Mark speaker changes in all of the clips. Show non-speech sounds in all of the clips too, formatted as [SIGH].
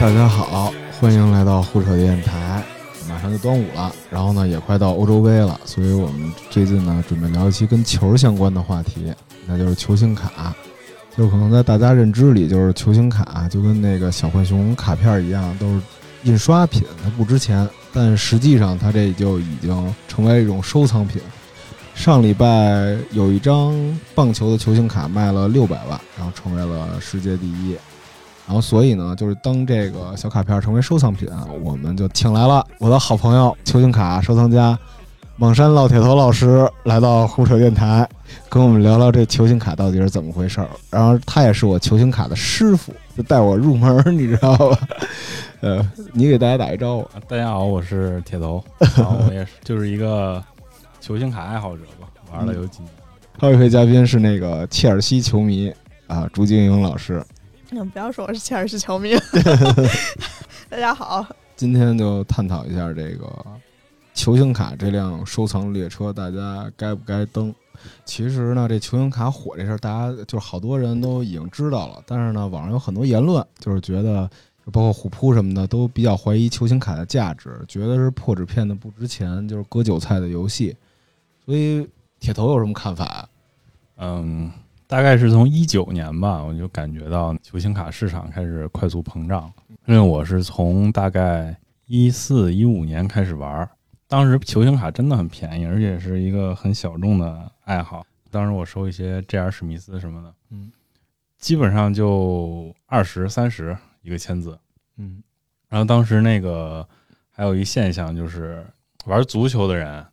Speaker 1: 大家好，欢迎来到胡扯电台。马上就端午了，然后呢也快到欧洲杯了，所以我们最近呢准备聊一期跟球相关的话题，那就是球星卡。就可能在大家认知里，就是球星卡就跟那个小浣熊卡片一样，都是印刷品，它不值钱，但实际上它这就已经成为一种收藏品。上礼拜有一张棒球的球星卡卖了六百万，然后成为了世界第一。然后所以呢，就是当这个小卡片成为收藏品，我们就请来了我的好朋友球星卡收藏家莽山老铁头老师来到胡扯电台，跟我们聊聊这球星卡到底是怎么回事儿。然后他也是我球星卡的师傅，就带我入门，你知道吧？[LAUGHS] 呃，你给大家打一招呼。
Speaker 2: 大家好，我是铁头，然后我也是就是一个球星卡爱好者吧，玩了有几年。
Speaker 1: 还有一位嘉宾是那个切尔西球迷啊，朱晶莹老师。
Speaker 3: 嗯，不要说我是切尔西球迷。[LAUGHS] 大家好，
Speaker 1: 今天就探讨一下这个球星卡这辆收藏列车，大家该不该登？其实呢，这球星卡火这事儿，大家就是好多人都已经知道了，但是呢，网上有很多言论，就是觉得包括虎扑什么的，都比较怀疑球星卡的价值，觉得是破纸片的不值钱，就是割韭菜的游戏。所以铁头有什么看法？
Speaker 2: 嗯。大概是从一九年吧，我就感觉到球星卡市场开始快速膨胀。因为我是从大概一四一五年开始玩，当时球星卡真的很便宜，而且是一个很小众的爱好。当时我收一些 J.R. 史密斯什么的，
Speaker 1: 嗯，
Speaker 2: 基本上就二十三十一个签字，
Speaker 1: 嗯。
Speaker 2: 然后当时那个还有一现象就是玩足球的人。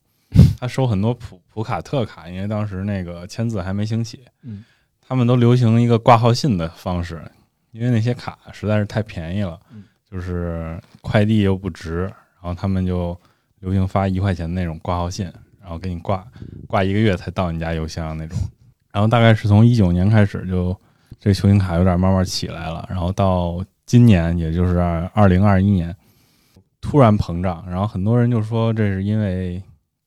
Speaker 2: 他收很多普普卡特卡，因为当时那个签字还没兴起，
Speaker 1: 嗯，
Speaker 2: 他们都流行一个挂号信的方式，因为那些卡实在是太便宜了，就是快递又不值，然后他们就流行发一块钱那种挂号信，然后给你挂挂一个月才到你家邮箱那种。然后大概是从一九年开始，就这球星卡有点慢慢起来了，然后到今年，也就是二零二一年，突然膨胀，然后很多人就说这是因为。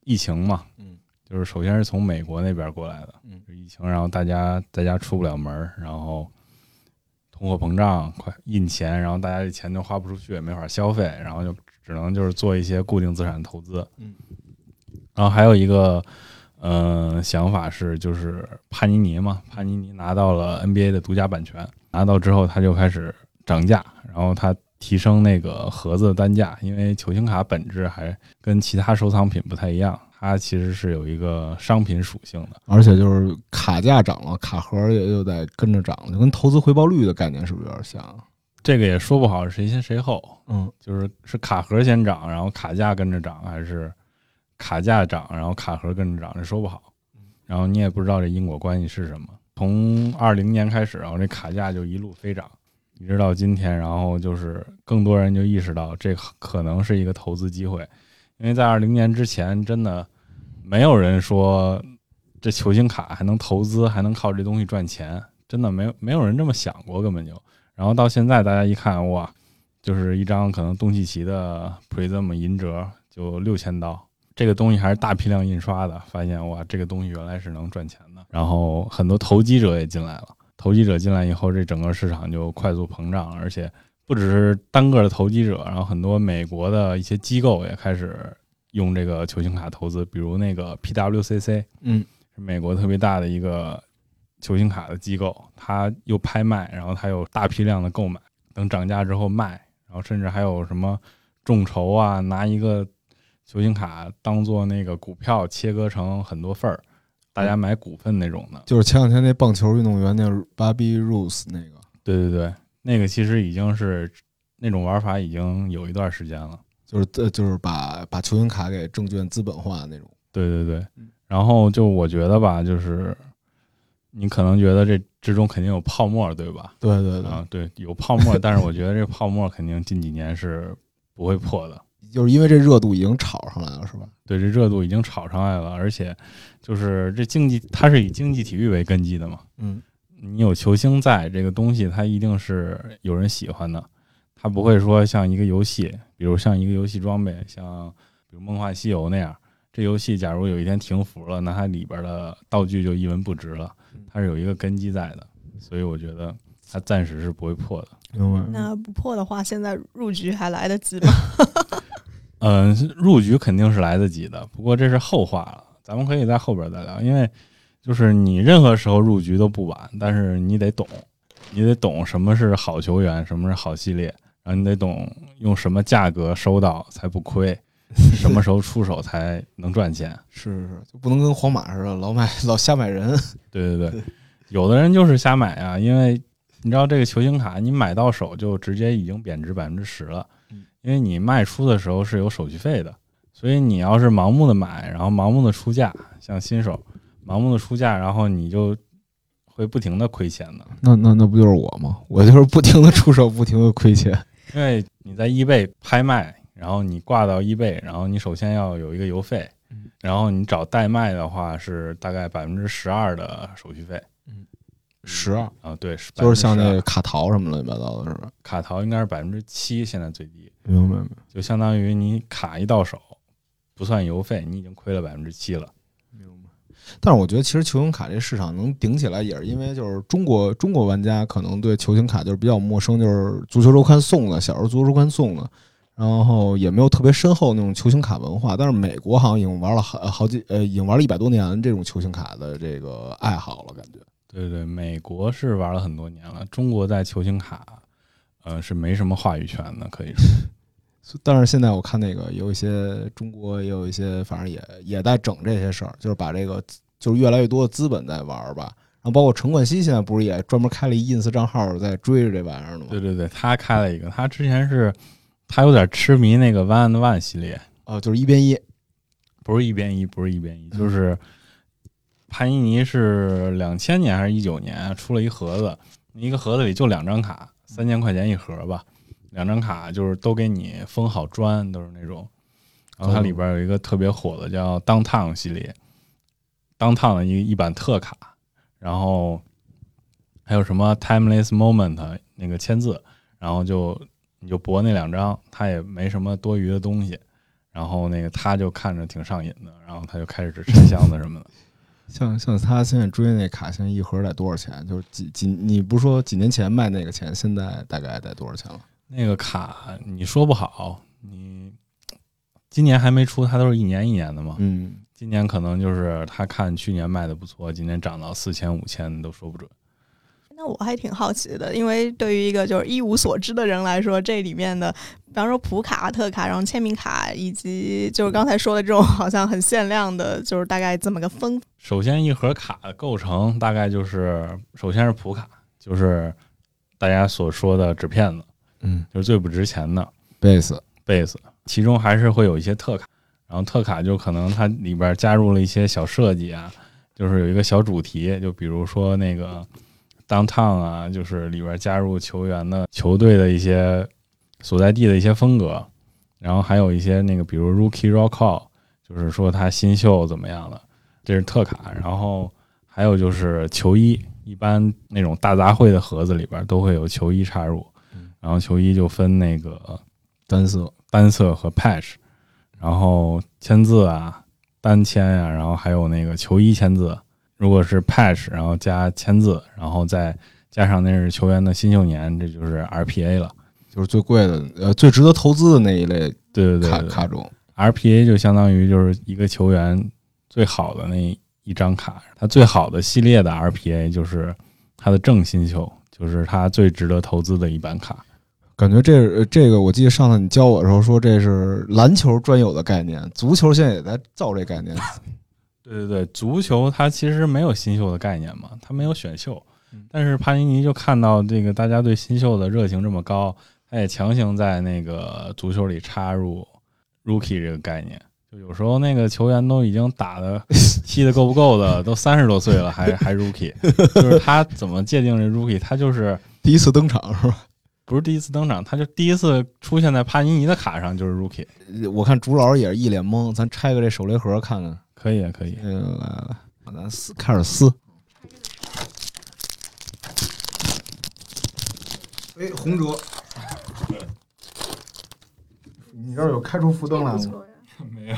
Speaker 2: 疫情嘛，
Speaker 1: 嗯，
Speaker 2: 就是首先是从美国那边过来的，
Speaker 1: 嗯，
Speaker 2: 疫情，然后大家在家出不了门，然后通货膨胀，快印钱，然后大家这钱就花不出去，也没法消费，然后就只能就是做一些固定资产投资，
Speaker 1: 嗯，
Speaker 2: 然后还有一个，嗯，想法是就是帕尼尼嘛，帕尼尼拿到了 NBA 的独家版权，拿到之后他就开始涨价，然后他。提升那个盒子的单价，因为球星卡本质还跟其他收藏品不太一样，它其实是有一个商品属性的，
Speaker 1: 而且就是卡价涨了，卡盒也又在跟着涨，就跟投资回报率的概念是不是有点像？
Speaker 2: 这个也说不好谁先谁后，
Speaker 1: 嗯，
Speaker 2: 就是是卡盒先涨，然后卡价跟着涨，还是卡价涨，然后卡盒跟着涨，这说不好。然后你也不知道这因果关系是什么。从二零年开始，然后这卡价就一路飞涨。一直到今天，然后就是更多人就意识到这可能是一个投资机会，因为在二零年之前，真的没有人说这球星卡还能投资，还能靠这东西赚钱，真的没有没有人这么想过，根本就。然后到现在，大家一看，哇，就是一张可能东契奇的 Prism 银折就六千刀，这个东西还是大批量印刷的，发现哇，这个东西原来是能赚钱的。然后很多投机者也进来了。投机者进来以后，这整个市场就快速膨胀，而且不只是单个的投机者，然后很多美国的一些机构也开始用这个球星卡投资，比如那个 PWCC，
Speaker 1: 嗯，
Speaker 2: 是美国特别大的一个球星卡的机构，它又拍卖，然后它有大批量的购买，等涨价之后卖，然后甚至还有什么众筹啊，拿一个球星卡当做那个股票切割成很多份儿。大家买股份那种的，
Speaker 1: 就是前两天那棒球运动员那 Bobby Rose 那个，
Speaker 2: 对对对，那个其实已经是那种玩法已经有一段时间了，
Speaker 1: 就是呃就是把把球星卡给证券资本化那种。
Speaker 2: 对对对，然后就我觉得吧，就是你可能觉得这之中肯定有泡沫，对吧？
Speaker 1: 对对对，
Speaker 2: 啊对，有泡沫，但是我觉得这泡沫肯定近几年是不会破的。
Speaker 1: 就是因为这热度已经炒上来了，是吧？
Speaker 2: 对，这热度已经炒上来了，而且就是这竞技，它是以竞技体育为根基的嘛。
Speaker 1: 嗯，
Speaker 2: 你有球星在这个东西，它一定是有人喜欢的，它不会说像一个游戏，比如像一个游戏装备，像比如《梦幻西游》那样，这游戏假如有一天停服了，那它里边的道具就一文不值了。它是有一个根基在的，所以我觉得它暂时是不会破的。
Speaker 1: 明白。
Speaker 3: 那不破的话，现在入局还来得及吗？[LAUGHS]
Speaker 2: 嗯，入局肯定是来得及的，不过这是后话了，咱们可以在后边再聊。因为就是你任何时候入局都不晚，但是你得懂，你得懂什么是好球员，什么是好系列，然后你得懂用什么价格收到才不亏，什么时候出手才能赚钱。[LAUGHS]
Speaker 1: 是是是，就不能跟皇马似的，老买老瞎买人。[LAUGHS]
Speaker 2: 对对对，有的人就是瞎买啊，因为你知道这个球星卡，你买到手就直接已经贬值百分之十了，因为你卖出的时候是有手续费的，所以你要是盲目的买，然后盲目的出价，像新手盲目的出价，然后你就会不停的亏钱的，
Speaker 1: 那那那不就是我吗？我就是不停的出手，不停的亏钱。
Speaker 2: 因为你在易贝拍卖，然后你挂到易贝，然后你首先要有一个邮费，然后你找代卖的话是大概百分之十二的手续费，
Speaker 1: 十二
Speaker 2: 啊，对，
Speaker 1: 就是像那个卡淘什么乱七八糟的，是吧？
Speaker 2: 卡淘应该是百分之七，现在最低，
Speaker 1: 明白明白。
Speaker 2: 就相当于你卡一到手，不算邮费，你已经亏了百分之七了。
Speaker 1: 但是我觉得，其实球星卡这市场能顶起来，也是因为就是中国中国玩家可能对球星卡就是比较陌生，就是足球周刊送的，小时候足球周刊送的，然后也没有特别深厚那种球星卡文化。但是美国好像已经玩了好好几呃，已经玩了一百多年这种球星卡的这个爱好了，感觉。
Speaker 2: 对对，美国是玩了很多年了，中国在球星卡，呃，是没什么话语权的，可以说。[LAUGHS]
Speaker 1: 但是现在我看那个有一些中国也有一些，反正也也在整这些事儿，就是把这个就是越来越多的资本在玩儿吧。然后包括陈冠希现在不是也专门开了一 ins 账号在追着这玩意儿呢吗？
Speaker 2: 对对对，他开了一个，他之前是他有点痴迷那个 One and One 系列，
Speaker 1: 哦，就是一边一，
Speaker 2: 不是一边一，不是一边一，就是潘尼尼是两千年还是一九年出了一盒子，一个盒子里就两张卡，三千块钱一盒吧，两张卡就是都给你封好砖，都是那种。然后它里边有一个特别火的叫 Downtown 系列，Downtown 的一一版特卡，然后还有什么 Timeless Moment 那个签字，然后就你就博那两张，它也没什么多余的东西，然后那个他就看着挺上瘾的，然后他就开始拆箱子什么的。
Speaker 1: 像像他现在追那卡，现在一盒得多少钱？就是几几，你不是说几年前卖那个钱，现在大概得多少钱了？
Speaker 2: 那个卡你说不好，你今年还没出，它都是一年一年的嘛。
Speaker 1: 嗯，
Speaker 2: 今年可能就是他看去年卖的不错，今年涨到四千五千都说不准。
Speaker 3: 那我还挺好奇的，因为对于一个就是一无所知的人来说，这里面的，比方说普卡、特卡，然后签名卡，以及就是刚才说的这种好像很限量的，就是大概这么个分。
Speaker 2: 首先，一盒卡的构成大概就是，首先是普卡，就是大家所说的纸片子，
Speaker 1: 嗯。
Speaker 2: 就是最不值钱的，base，base，其中还是会有一些特卡，然后特卡就可能它里边加入了一些小设计啊，就是有一个小主题，就比如说那个 downtown 啊，就是里边加入球员的球队的一些所在地的一些风格，然后还有一些那个比如 rookie roll call，就是说他新秀怎么样了，这是特卡，然后还有就是球衣，一般那种大杂烩的盒子里边都会有球衣插入，然后球衣就分那个
Speaker 1: 单色，
Speaker 2: 单色和 patch，然后签字啊、单签啊，然后还有那个球衣签字。如果是 patch，然后加签字，然后再加上那是球员的新秀年，这就是 RPA 了。
Speaker 1: 就是最贵的，呃，最值得投资的那一类卡
Speaker 2: 对对对对
Speaker 1: 卡种。
Speaker 2: RPA 就相当于就是一个球员最好的那一张卡，他最好的系列的 RPA 就是他的正新秀，就是他最值得投资的一版卡。
Speaker 1: 感觉这呃这个，我记得上次你教我的时候说这是篮球专有的概念，足球现在也在造这概念。[LAUGHS]
Speaker 2: 对对对，足球它其实没有新秀的概念嘛，它没有选秀
Speaker 1: 嗯，
Speaker 2: 但是帕尼尼就看到这个大家对新秀的热情这么高，他也强行在那个足球里插入 rookie 这个概念。就有时候那个球员都已经打的 [LAUGHS] 踢的够不够的，都三十多岁了还还 rookie，[LAUGHS] 就是他怎么界定这 rookie？他就是
Speaker 1: 第一次登场是吧？
Speaker 2: 不是第一次登场，他就第一次出现在帕尼尼的卡上就是 rookie。
Speaker 1: 我看朱老师也是一脸懵，咱拆个这手雷盒看看。
Speaker 2: 可以啊，可以。
Speaker 1: 嗯，来来，咱撕，开始撕。哎，红折。你这儿有开出福灯来吗？[LAUGHS]
Speaker 2: 没有，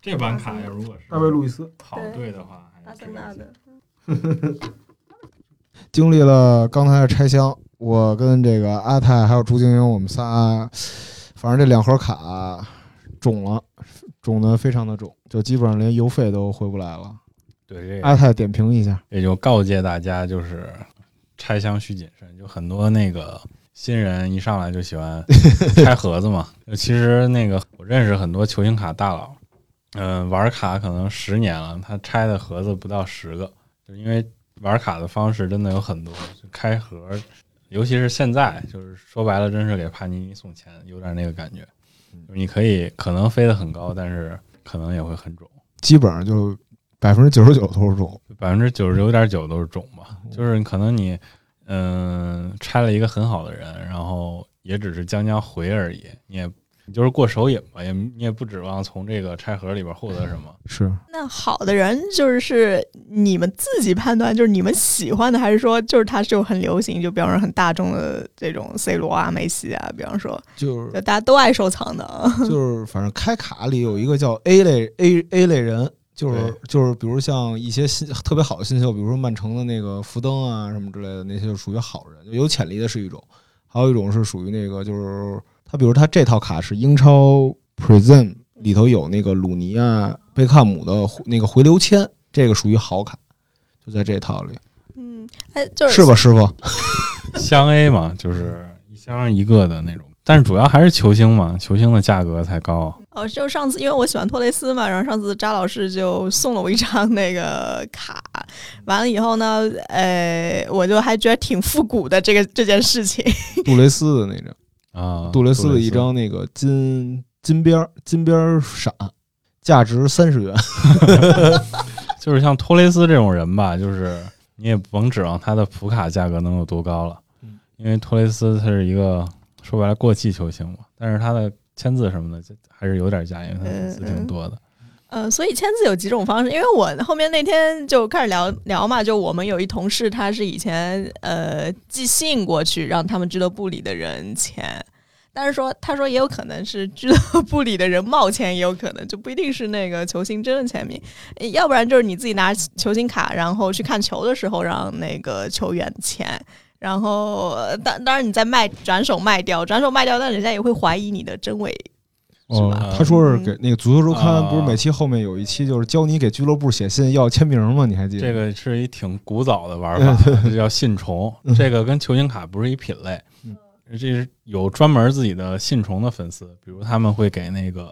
Speaker 2: 这版卡要如果是
Speaker 1: 大卫·路易斯。
Speaker 2: 跑队的话，还是
Speaker 3: 纳的，[LAUGHS]
Speaker 1: 经历了刚才的拆箱，我跟这个阿泰还有朱晶晶，我们仨，反正这两盒卡肿了，肿的非常的肿，就基本上连邮费都回不来了。
Speaker 2: 对，这
Speaker 1: 阿泰点评一下，
Speaker 2: 也就告诫大家，就是拆箱需谨慎。就很多那个新人一上来就喜欢 [LAUGHS] 拆盒子嘛。其实那个我认识很多球星卡大佬，嗯、玩卡可能十年了，他拆的盒子不到十个，就因为玩卡的方式真的有很多，就开盒，尤其是现在，就是说白了，真是给帕尼尼送钱，有点那个感觉。就是你可以可能飞得很高，但是可能也会很肿。
Speaker 1: 基本上就百分之九十九都是肿。
Speaker 2: 百分之九十九点九都是肿吧，就是可能你嗯拆了一个很好的人，然后也只是将将回而已，你也你就是过手瘾吧，也你也不指望从这个拆盒里边获得什么。
Speaker 1: 是，
Speaker 3: 那好的人就是你们自己判断，就是你们喜欢的，还是说就是他就很流行，就比方说很大众的这种 C 罗啊、梅西啊，比方说
Speaker 1: 就是
Speaker 3: 大家都爱收藏的啊。
Speaker 1: 就是，反正开卡里有一个叫 A 类 A A 类人，就是就是，比如像一些新特别好的新秀，比如说曼城的那个福登啊什么之类的，那些就属于好人，有潜力的是一种，还有一种是属于那个就是他，比如他这套卡是英超 Present 里头有那个鲁尼啊、贝克汉姆的那个回流签，这个属于好卡，就在这套里，
Speaker 3: 嗯，哎，就是
Speaker 1: 是吧，师傅？[LAUGHS]
Speaker 2: 箱 A 嘛，就是一箱一个的那种，但是主要还是球星嘛，球星的价格才高。
Speaker 3: 哦，就上次因为我喜欢托雷斯嘛，然后上次扎老师就送了我一张那个卡，完了以后呢，呃，我就还觉得挺复古的这个这件事情。[LAUGHS]
Speaker 1: 杜蕾斯的那张，
Speaker 2: 啊，
Speaker 1: 杜蕾斯的一张那个金金边儿金边儿闪，价值三十元。[LAUGHS]
Speaker 2: 就是像托雷斯这种人吧，就是你也甭指望他的普卡价格能有多高了
Speaker 1: 嗯，
Speaker 2: 因为托雷斯他是一个说白了过气球星嘛，但是他的签字什么的就还是有点价，因为他粉丝挺多的。
Speaker 3: 呃，所以签字有几种方式，因为我后面那天就开始聊聊嘛，就我们有一同事，他是以前呃寄信过去让他们俱乐部里的人签，但是说他说也有可能是俱乐部里的人冒签，也有可能就不一定是那个球星真的签名，呃要不然就是你自己拿球星卡，然后去看球的时候让那个球员签。然后，呃当当然你再卖转手卖掉，转手卖掉，但人家也会怀疑你的真伪，是吧？
Speaker 1: 哦他说是给那个足球周刊，
Speaker 2: 啊
Speaker 1: 不是每期后面有一期就是教你给俱乐部写信要签名吗？你还记得？
Speaker 2: 这个是一挺古早的玩法，[LAUGHS] 这叫信虫。这个跟球星卡不是一品类
Speaker 1: 嗯，
Speaker 2: 这是有专门自己的信虫的粉丝，比如他们会给那个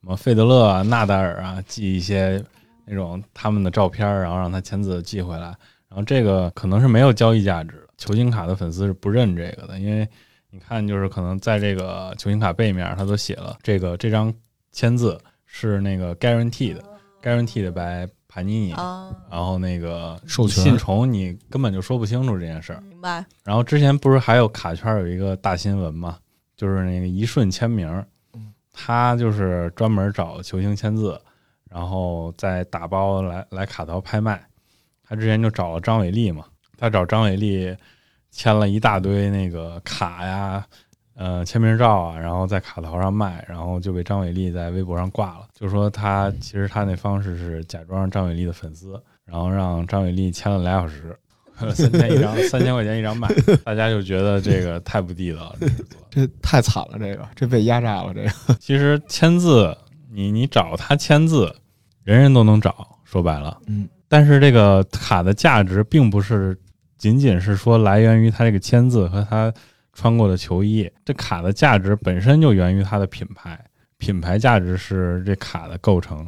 Speaker 2: 什么费德勒啊、纳达尔啊寄一些那种他们的照片，然后让他签字寄回来。然后这个可能是没有交易价值的，球星卡的粉丝是不认这个的，因为你看，就是可能在这个球星卡背面，他都写了这个这张签字是那个 guaranteed 的，guaranteed by 帕尼尼。
Speaker 3: 啊，
Speaker 2: 然后那个
Speaker 1: 授权
Speaker 2: 信虫，你根本就说不清楚这件事儿。
Speaker 3: 明白。
Speaker 2: 然后之前不是还有卡圈有一个大新闻嘛，就是那个一瞬签名
Speaker 1: 嗯，
Speaker 2: 他就是专门找球星签字，然后再打包来来卡淘拍卖。他之前就找了张伟丽嘛，他找张伟丽签了一大堆那个卡呀。呃，签名照啊，然后在卡淘上卖，然后就被张伟丽在微博上挂了，就说他其实他那方式是假装张伟丽的粉丝，然后让张伟丽签了俩小时，三千一张，三千块钱一张卖，大家就觉得这个太不地道了。这
Speaker 1: 太惨了，这个这被压榨了，这个 [LAUGHS]
Speaker 2: 其实签字，你你找他签字，人人都能找，说白了，
Speaker 1: 嗯，
Speaker 2: 但是这个卡的价值并不是仅仅是说来源于他这个签字和他穿过的球衣，这卡的价值本身就源于它的品牌，品牌价值是这卡的构成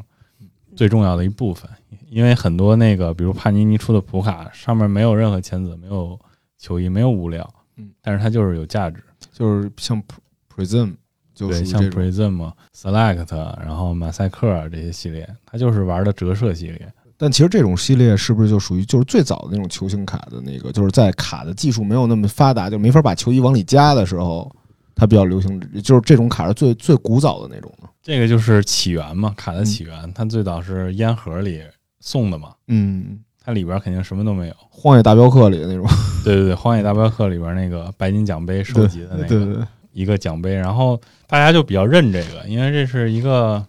Speaker 2: 最重要的一部分。因为很多那个，比如帕尼尼出的普卡，上面没有任何签字，没有球衣，没有物料，
Speaker 1: 嗯，
Speaker 2: 但是它就是有价值。
Speaker 1: 就是像 Prism 就属
Speaker 2: 对，像 Prism、Select，然后马赛克这些系列，它就是玩的折射系列。
Speaker 1: 但其实这种系列是不是就属于就是最早的那种球星卡的那个，就是在卡的技术没有那么发达，就没法把球衣往里加的时候，它比较流行，就是这种卡是最最古早的那种的。
Speaker 2: 这个就是起源嘛，卡的起源，它最早是烟盒里送的嘛，
Speaker 1: 嗯，
Speaker 2: 它里边肯定什么都没有。
Speaker 1: 荒野大镖客里的那种，[LAUGHS]
Speaker 2: 对对对，《荒野大镖客》里边那个白金奖杯收集的那个
Speaker 1: 对对对，
Speaker 2: 一个奖杯，然后大家就比较认这个，因为这是一个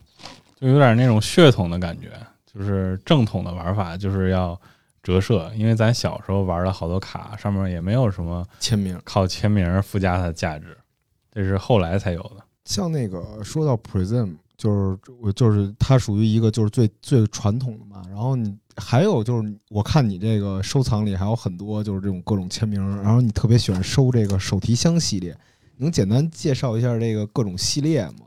Speaker 2: 就有点那种血统的感觉，就是正统的玩法就是要折射，因为咱小时候玩了好多卡，上面也没有什么
Speaker 1: 签名。
Speaker 2: 靠签名附加它的价值，这是后来才有的。
Speaker 1: 像那个说到 Prism，就是我就是它属于一个就是最最传统的嘛。然后你还有就是我看你这个收藏里还有很多就是这种各种签名，然后你特别喜欢收这个手提箱系列，能简单介绍一下这个各种系列吗？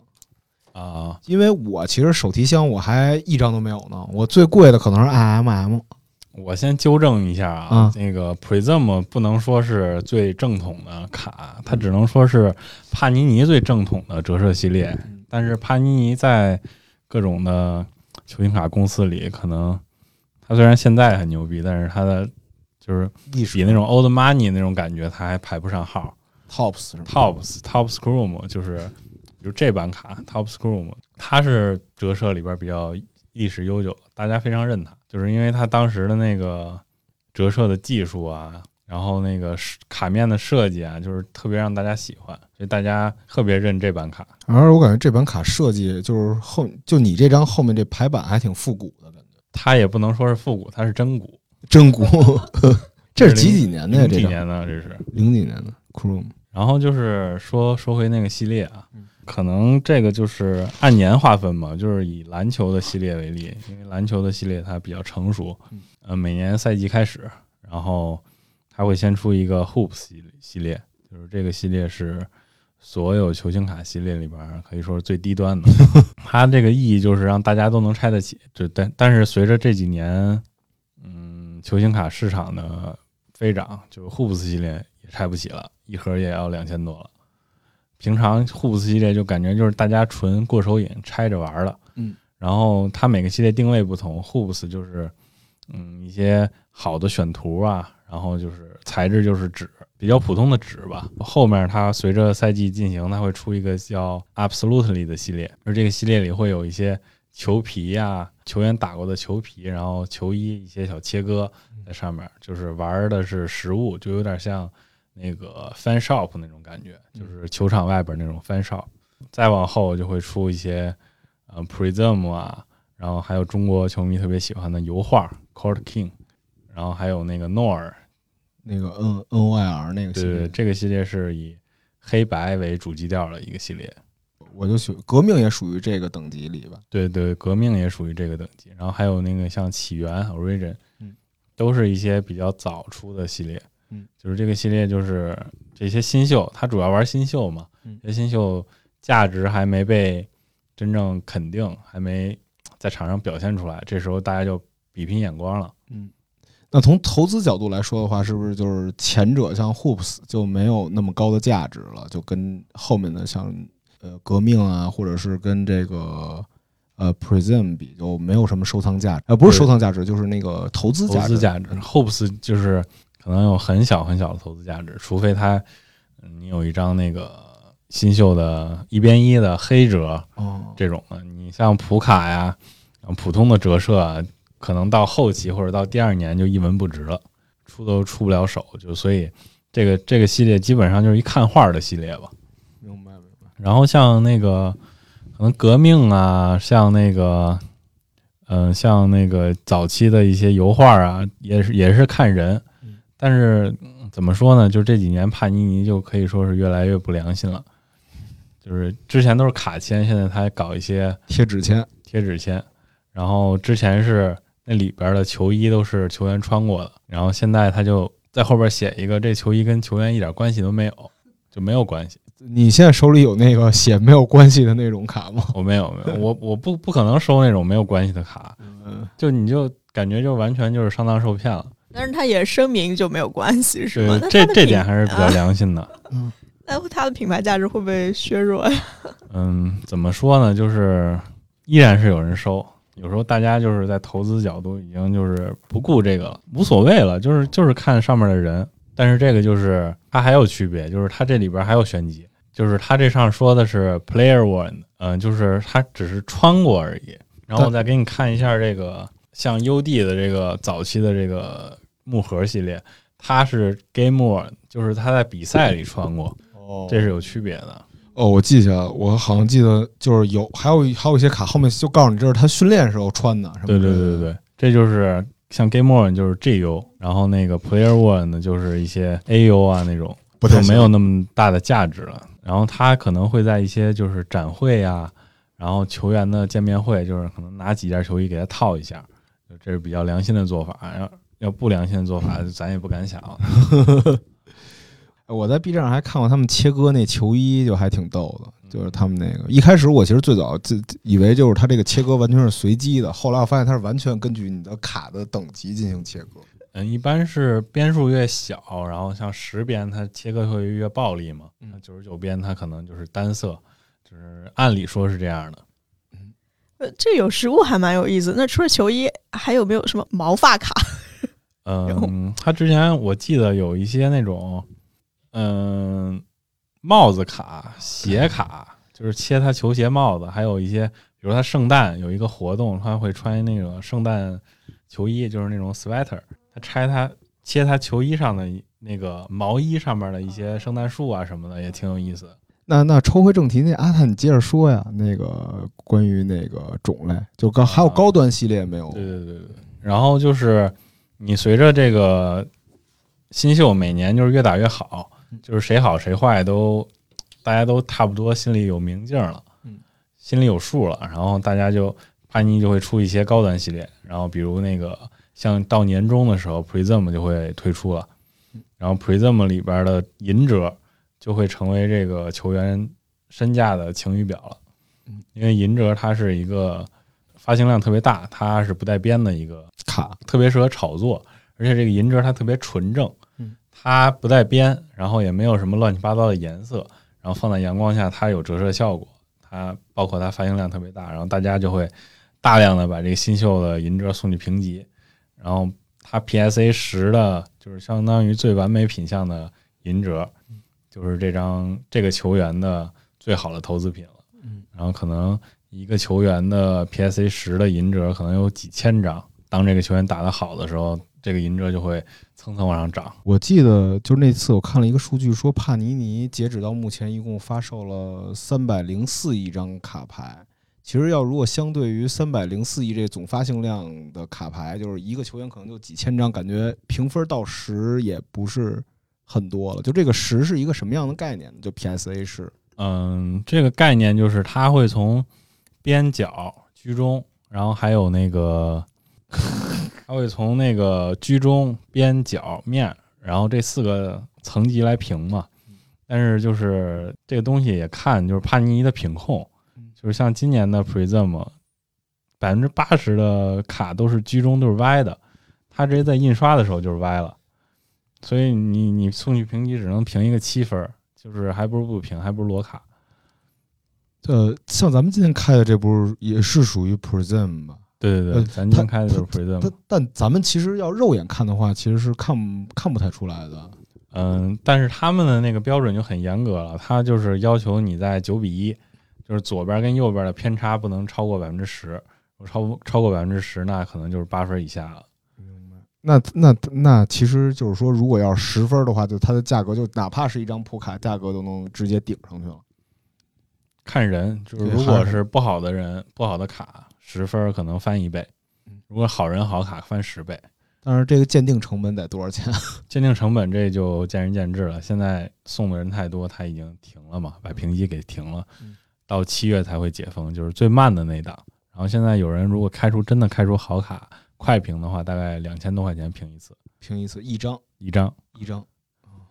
Speaker 2: 啊，
Speaker 1: 因为我其实手提箱我还一张都没有呢，我最贵的可能是 IMM。
Speaker 2: 我先纠正一下啊，
Speaker 1: 啊
Speaker 2: 那个 Prism 不能说是最正统的卡，它只能说是帕尼尼最正统的折射系列。但是帕尼尼在各种的球星卡公司里，可能它虽然现在很牛逼，但是它的就是比那种 Old Money 那种感觉，它还排不上号。
Speaker 1: Tops
Speaker 2: Tops Tops Chrome 就是比如这版卡 Tops Chrome，它是折射里边比较历史悠久的，大家非常认它，就是因为它当时的那个折射的技术啊，然后那个是卡面的设计啊，就是特别让大家喜欢，所以大家特别认这版卡。
Speaker 1: 而我感觉这版卡设计就是后就你这张后面这排版还挺复古的感觉，
Speaker 2: 它也不能说是复古，它是真古。[LAUGHS]
Speaker 1: 真古。[LAUGHS] 这是几几年的呀？这几
Speaker 2: 年的这是。
Speaker 1: 零几年的 Chrome。
Speaker 2: 然后就是说说回那个系列啊
Speaker 1: 嗯，
Speaker 2: 可能这个就是按年划分嘛，就是以篮球的系列为例，因为篮球的系列它比较成熟
Speaker 1: 嗯，
Speaker 2: 呃，每年赛季开始，然后它会先出一个 Hoops 系系列，就是这个系列是所有球星卡系列里边儿可以说是最低端的，[LAUGHS] 它这个意义就是让大家都能拆得起，就但但是随着这几年，嗯，球星卡市场的飞涨，就 Hoops 系列也拆不起了，一盒也要两千多了。平常 Hoops 系列就感觉就是大家纯过手瘾拆着玩儿了，
Speaker 1: 嗯，
Speaker 2: 然后它每个系列定位不同，Hoops 就是嗯一些好的选图啊，然后就是材质就是纸，比较普通的纸吧。后面它随着赛季进行，它会出一个叫 Absolutely 的系列，而这个系列里会有一些球皮呀、球员打过的球皮，然后球衣一些小切割在上面，就是玩的是实物，就有点像那个 fan shop 那种感觉，就是球场外边那种 fan shop。再往后就会出一些呃 Prism 啊，然后还有中国球迷特别喜欢的油画 Court King，然后还有那个诺尔，
Speaker 1: 那个 N N O I R 那个系
Speaker 2: 对对，
Speaker 1: 列，
Speaker 2: 这个系列是以黑白为主基调的一个系列。
Speaker 1: 我就喜革命也属于这个等级里吧。
Speaker 2: 对对，革命也属于这个等级，然后还有那个像起源 Origin，
Speaker 1: 嗯，
Speaker 2: 都是一些比较早出的系列，
Speaker 1: 嗯，
Speaker 2: 就是这个系列就是这些新秀，他主要玩新秀嘛，
Speaker 1: 嗯
Speaker 2: 这些新秀价值还没被真正肯定，还没在场上表现出来，这时候大家就比拼眼光了。
Speaker 1: 嗯那从投资角度来说的话，是不是就是前者像 Hoops 就没有那么高的价值了？就跟后面的像呃革命啊，或者是跟这个呃 Prism 比，就没有什么收藏价值。呃，不是收藏价值，就是那个投资价值。
Speaker 2: 投资价值，Hopes 就是可能有很小很小的投资价值，除非它嗯你有一张那个新秀的一边一的黑折
Speaker 1: 哦，
Speaker 2: 这种的，你像普卡呀，普通的折射啊，可能到后期或者到第二年就一文不值了，出都出不了手，就所以这个这个系列基本上就是一看画的系列吧。
Speaker 1: 明白明白。
Speaker 2: 然后像那个可能革命啊，像那个嗯、像那个早期的一些油画啊，也是也是看人
Speaker 1: 嗯，
Speaker 2: 但是嗯怎么说呢？就这几年帕尼尼就可以说是越来越不良心了，就是之前都是卡签，现在他还搞一些
Speaker 1: 贴纸签，
Speaker 2: 贴纸签，然后之前是那里边的球衣都是球员穿过的，然后现在他就在后边写一个这球衣跟球员一点关系都没有，就没有关系。
Speaker 1: 你现在手里有那个写没有关系的那种卡吗？
Speaker 2: 我没有，没有，我我不不可能收那种没有关系的卡，
Speaker 1: 嗯，
Speaker 2: 就你就感觉就完全就是上当受骗了。
Speaker 3: 但是他也声明就没有关系，是吗？
Speaker 2: 对，这这点还是比较
Speaker 3: 啊
Speaker 2: 良心的。
Speaker 3: 嗯那它的品牌价值会不会削弱呀？[LAUGHS]
Speaker 2: 嗯，怎么说呢？就是依然是有人收，有时候大家就是在投资角度已经就是不顾这个了，无所谓了，就是就是看上面的人。但是这个就是它还有区别，就是它这里边还有玄机，就是它这上说的是 player one，嗯、就是它只是穿过而已。然后我再给你看一下这个像 UD 的这个早期的这个木盒系列，它是 game one，就是他在比赛里穿过，
Speaker 1: 哦
Speaker 2: 这是有区别的。
Speaker 1: 哦，我记下了，我好像记得就是有还有还有一些卡后面就告诉你这是他训练时候穿的？
Speaker 2: 对对对对对，这就是像 Game On 就是 GU，然后那个 Player One 呢就是一些 AU 啊那种，
Speaker 1: 不
Speaker 2: 就没有那么大的价值了。然后他可能会在一些就是展会啊，然后球员的见面会，就是可能拿几件球衣给他套一下，这是比较良心的做法。要要不良心的做法，咱也不敢想。[LAUGHS]
Speaker 1: 我在 B 站上还看过他们切割那球衣，就还挺逗的。就是他们那个一开始我其实最早就以为就是他这个切割完全是随机的，后来我发现它是完全根据你的卡的等级进行切割。
Speaker 2: 嗯，一般是边数越小，然后像十边它切割会越暴力嘛。
Speaker 1: 嗯
Speaker 2: 那九十九边它可能就是单色，就是按理说是这样的。
Speaker 3: 呃，这有实物还蛮有意思。那除了球衣，还有没有什么毛发卡？
Speaker 2: 嗯，[LAUGHS] 他之前我记得有一些那种，嗯，帽子卡、鞋卡，就是切他球鞋帽子，还有一些，比如他圣诞有一个活动，他会穿那个圣诞球衣，就是那种 sweater，他拆他切他球衣上的那个毛衣上面的一些圣诞树啊什么的，也挺有意思的。
Speaker 1: 那那抽回正题，那阿泰你接着说呀，那个关于那个种类，就高还有高端系列没有？
Speaker 2: 对对对对。然后就是你随着这个新秀每年就是越打越好，就是谁好谁坏都大家都差不多心里有明镜了，
Speaker 1: 嗯，
Speaker 2: 心里有数了。然后大家就帕尼就会出一些高端系列，然后比如那个像到年终的时候，Prism 就会推出了，然后 Prism 里边的银折就会成为这个球员身价的晴雨表了
Speaker 1: 嗯，
Speaker 2: 因为银折它是一个发行量特别大，它是不带边的一个
Speaker 1: 卡，
Speaker 2: 特别适合炒作，而且这个银折它特别纯正，
Speaker 1: 嗯，
Speaker 2: 它不带边，然后也没有什么乱七八糟的颜色，然后放在阳光下它有折射效果，它包括它发行量特别大，然后大家就会大量的把这个新秀的银折送去评级，然后它 PSA 十的就是相当于最完美品相的银折，就是这张这个球员的最好的投资品了，
Speaker 1: 嗯，
Speaker 2: 然后可能一个球员的 PSA 十的银折可能有几千张。当这个球员打得好的时候，这个银折就会蹭蹭往上涨。
Speaker 1: 我记得就是那次我看了一个数据，说帕尼尼截止到目前一共发售了三百零四亿张卡牌。其实要如果相对于三百零四亿这总发行量的卡牌，就是一个球员可能就几千张，感觉评分到十也不是很多了。就这个十是一个什么样的概念呢？就 PSA 是
Speaker 2: 嗯，这个概念就是它会从边角、居中，然后还有那个，[LAUGHS] 它会从那个居中、边角、面，然后这四个层级来评嘛。但是就是这个东西也看就是帕尼尼的品控，就是像今年的 Prism，百分之八十的卡都是居中都是歪的，它直接在印刷的时候就是歪了，所以你你送去评级只能评一个七分，就是还不如不评，还不如裸卡。
Speaker 1: 呃，像咱们今天开的这部也是属于 Prism 吧？呃
Speaker 2: 对对对，咱今天开的就是 Prism。
Speaker 1: 但但咱们其实要肉眼看的话，其实是看看不太出来的。
Speaker 2: 嗯，但是他们的那个标准就很严格了，他就是要求你在九比一，就是左边跟右边的偏差不能超过百分之十，超超过百分之十，那可能就是八分以下了。
Speaker 1: 那那那其实就是说，如果要是十分的话，就它的价格就哪怕是一张普卡，价格都能直接顶上去了。
Speaker 2: 看人，就是如果
Speaker 1: 是
Speaker 2: 是不好的人，不好的卡，十分可能翻一倍
Speaker 1: 嗯；
Speaker 2: 如果好人好卡，翻十倍。
Speaker 1: 但是这个鉴定成本得多少钱？
Speaker 2: 鉴定成本这就见仁见智了。现在送的人太多，他已经停了嘛，把评级给停了
Speaker 1: 嗯，
Speaker 2: 到七月才会解封，就是最慢的那档。然后现在有人如果开出真的开出好卡，快评的话，大概两千多块钱评一次，
Speaker 1: 评一次一张
Speaker 2: 一张，
Speaker 1: 一张，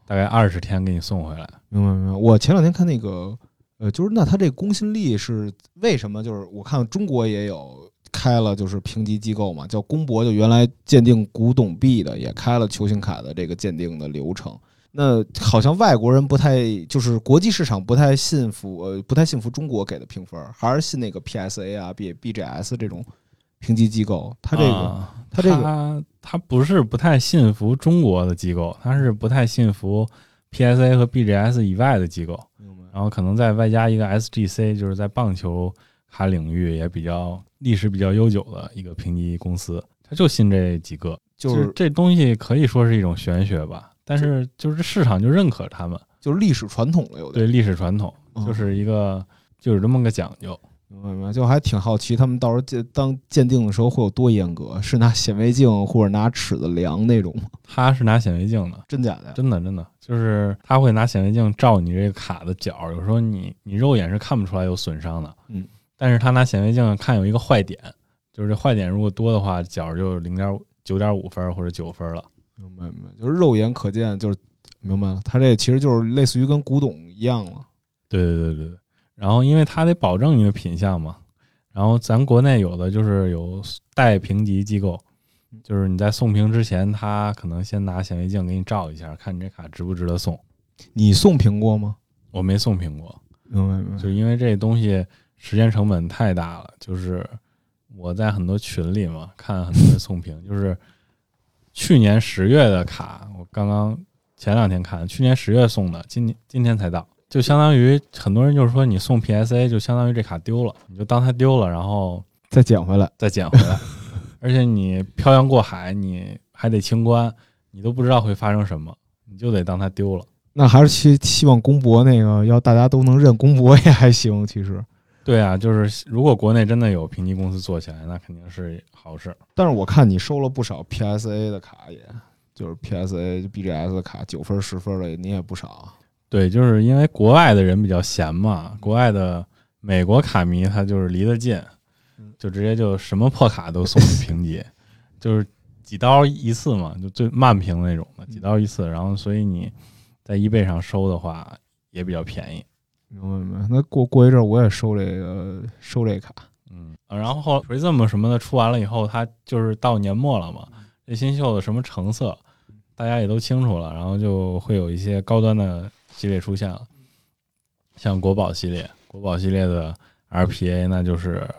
Speaker 2: 大概二十天给你送回来。
Speaker 1: 明白明白。我前两天看那个，呃，就是那它这个公信力是为什么？就是我看中国也有开了，就是评级机构嘛，叫公博，就原来鉴定古董币的，也开了球星卡的这个鉴定的流程。那好像外国人不太，就是国际市场不太信服，呃，不太信服中国给的评分，还是信那个 PSA 啊、B BGS 这种评级机构。他这个，
Speaker 2: 啊
Speaker 1: 它这个
Speaker 2: 他他不是不太信服中国的机构，他是不太信服 PSA 和 BGS 以外的机构。然后可能再外加一个 SGC，就是在棒球卡领域也比较历史比较悠久的一个评级公司，他就信这几个，
Speaker 1: 就是
Speaker 2: 这东西可以说是一种玄学吧，但是就是市场就认可他们，
Speaker 1: 就是历史传统了，有点
Speaker 2: 对历史传统
Speaker 1: 嗯
Speaker 2: 就是一个就是这么个讲究。
Speaker 1: 明白明白，就还挺好奇，他们到时候鉴当鉴定的时候会有多严格？是拿显微镜或者拿尺子量那种吗？
Speaker 2: 他是拿显微镜的，
Speaker 1: 真假的呀？
Speaker 2: 真的真的就是他会拿显微镜照你这个卡的角，有时候你你肉眼是看不出来有损伤的，
Speaker 1: 嗯，
Speaker 2: 但是他拿显微镜看有一个坏点，就是这坏点如果多的话，角就零点九点五分或者九分了。
Speaker 1: 明白明白，就是肉眼可见，就是明白了。他这其实就是类似于跟古董一样了。
Speaker 2: 对对对对对，然后因为他得保证你的品相嘛，然后咱国内有的就是有代评级机构，就是你在送评之前，他可能先拿显微镜给你照一下，看你这卡值不值得送。
Speaker 1: 你送评过吗？
Speaker 2: 我没送评过，
Speaker 1: 明白明白。
Speaker 2: 就因为这东西时间成本太大了，就是我在很多群里嘛，看很多人送评，[LAUGHS] 就是去年十月的卡，我刚刚前两天看，去年十月送的，今年今天才到，就相当于很多人就是说你送 PSA 就相当于这卡丢了，你就当它丢了，然后
Speaker 1: 再捡回来。
Speaker 2: 再捡回来，而且你漂洋过海，你还得清关，你都不知道会发生什么，你就得当它丢了。
Speaker 1: 那还是希希望公博那个，要大家都能认公博也还行。其实，
Speaker 2: 对啊，就是如果国内真的有评级公司做起来，那肯定是好事。
Speaker 1: 但是我看你收了不少 PSA 的卡也，就是 PSA、BGS 的卡，九分、十分的你也不少啊。
Speaker 2: 对，就是因为国外的人比较闲嘛，国外的美国卡迷他就是离得近，就直接就什么破卡都送你评级，[LAUGHS] 就是几刀一次嘛，就最慢评那种的，几刀一次。然后所以你在 eBay 上收的话也比较便宜。
Speaker 1: 明白明白。那过过一阵儿我也收这个收这卡。
Speaker 2: 嗯，然后 Prism 什么的出完了以后，它就是到年末了嘛，这新秀的什么成色，大家也都清楚了，然后就会有一些高端的系列出现了，像国宝系列，国宝系列的 RPA 那就是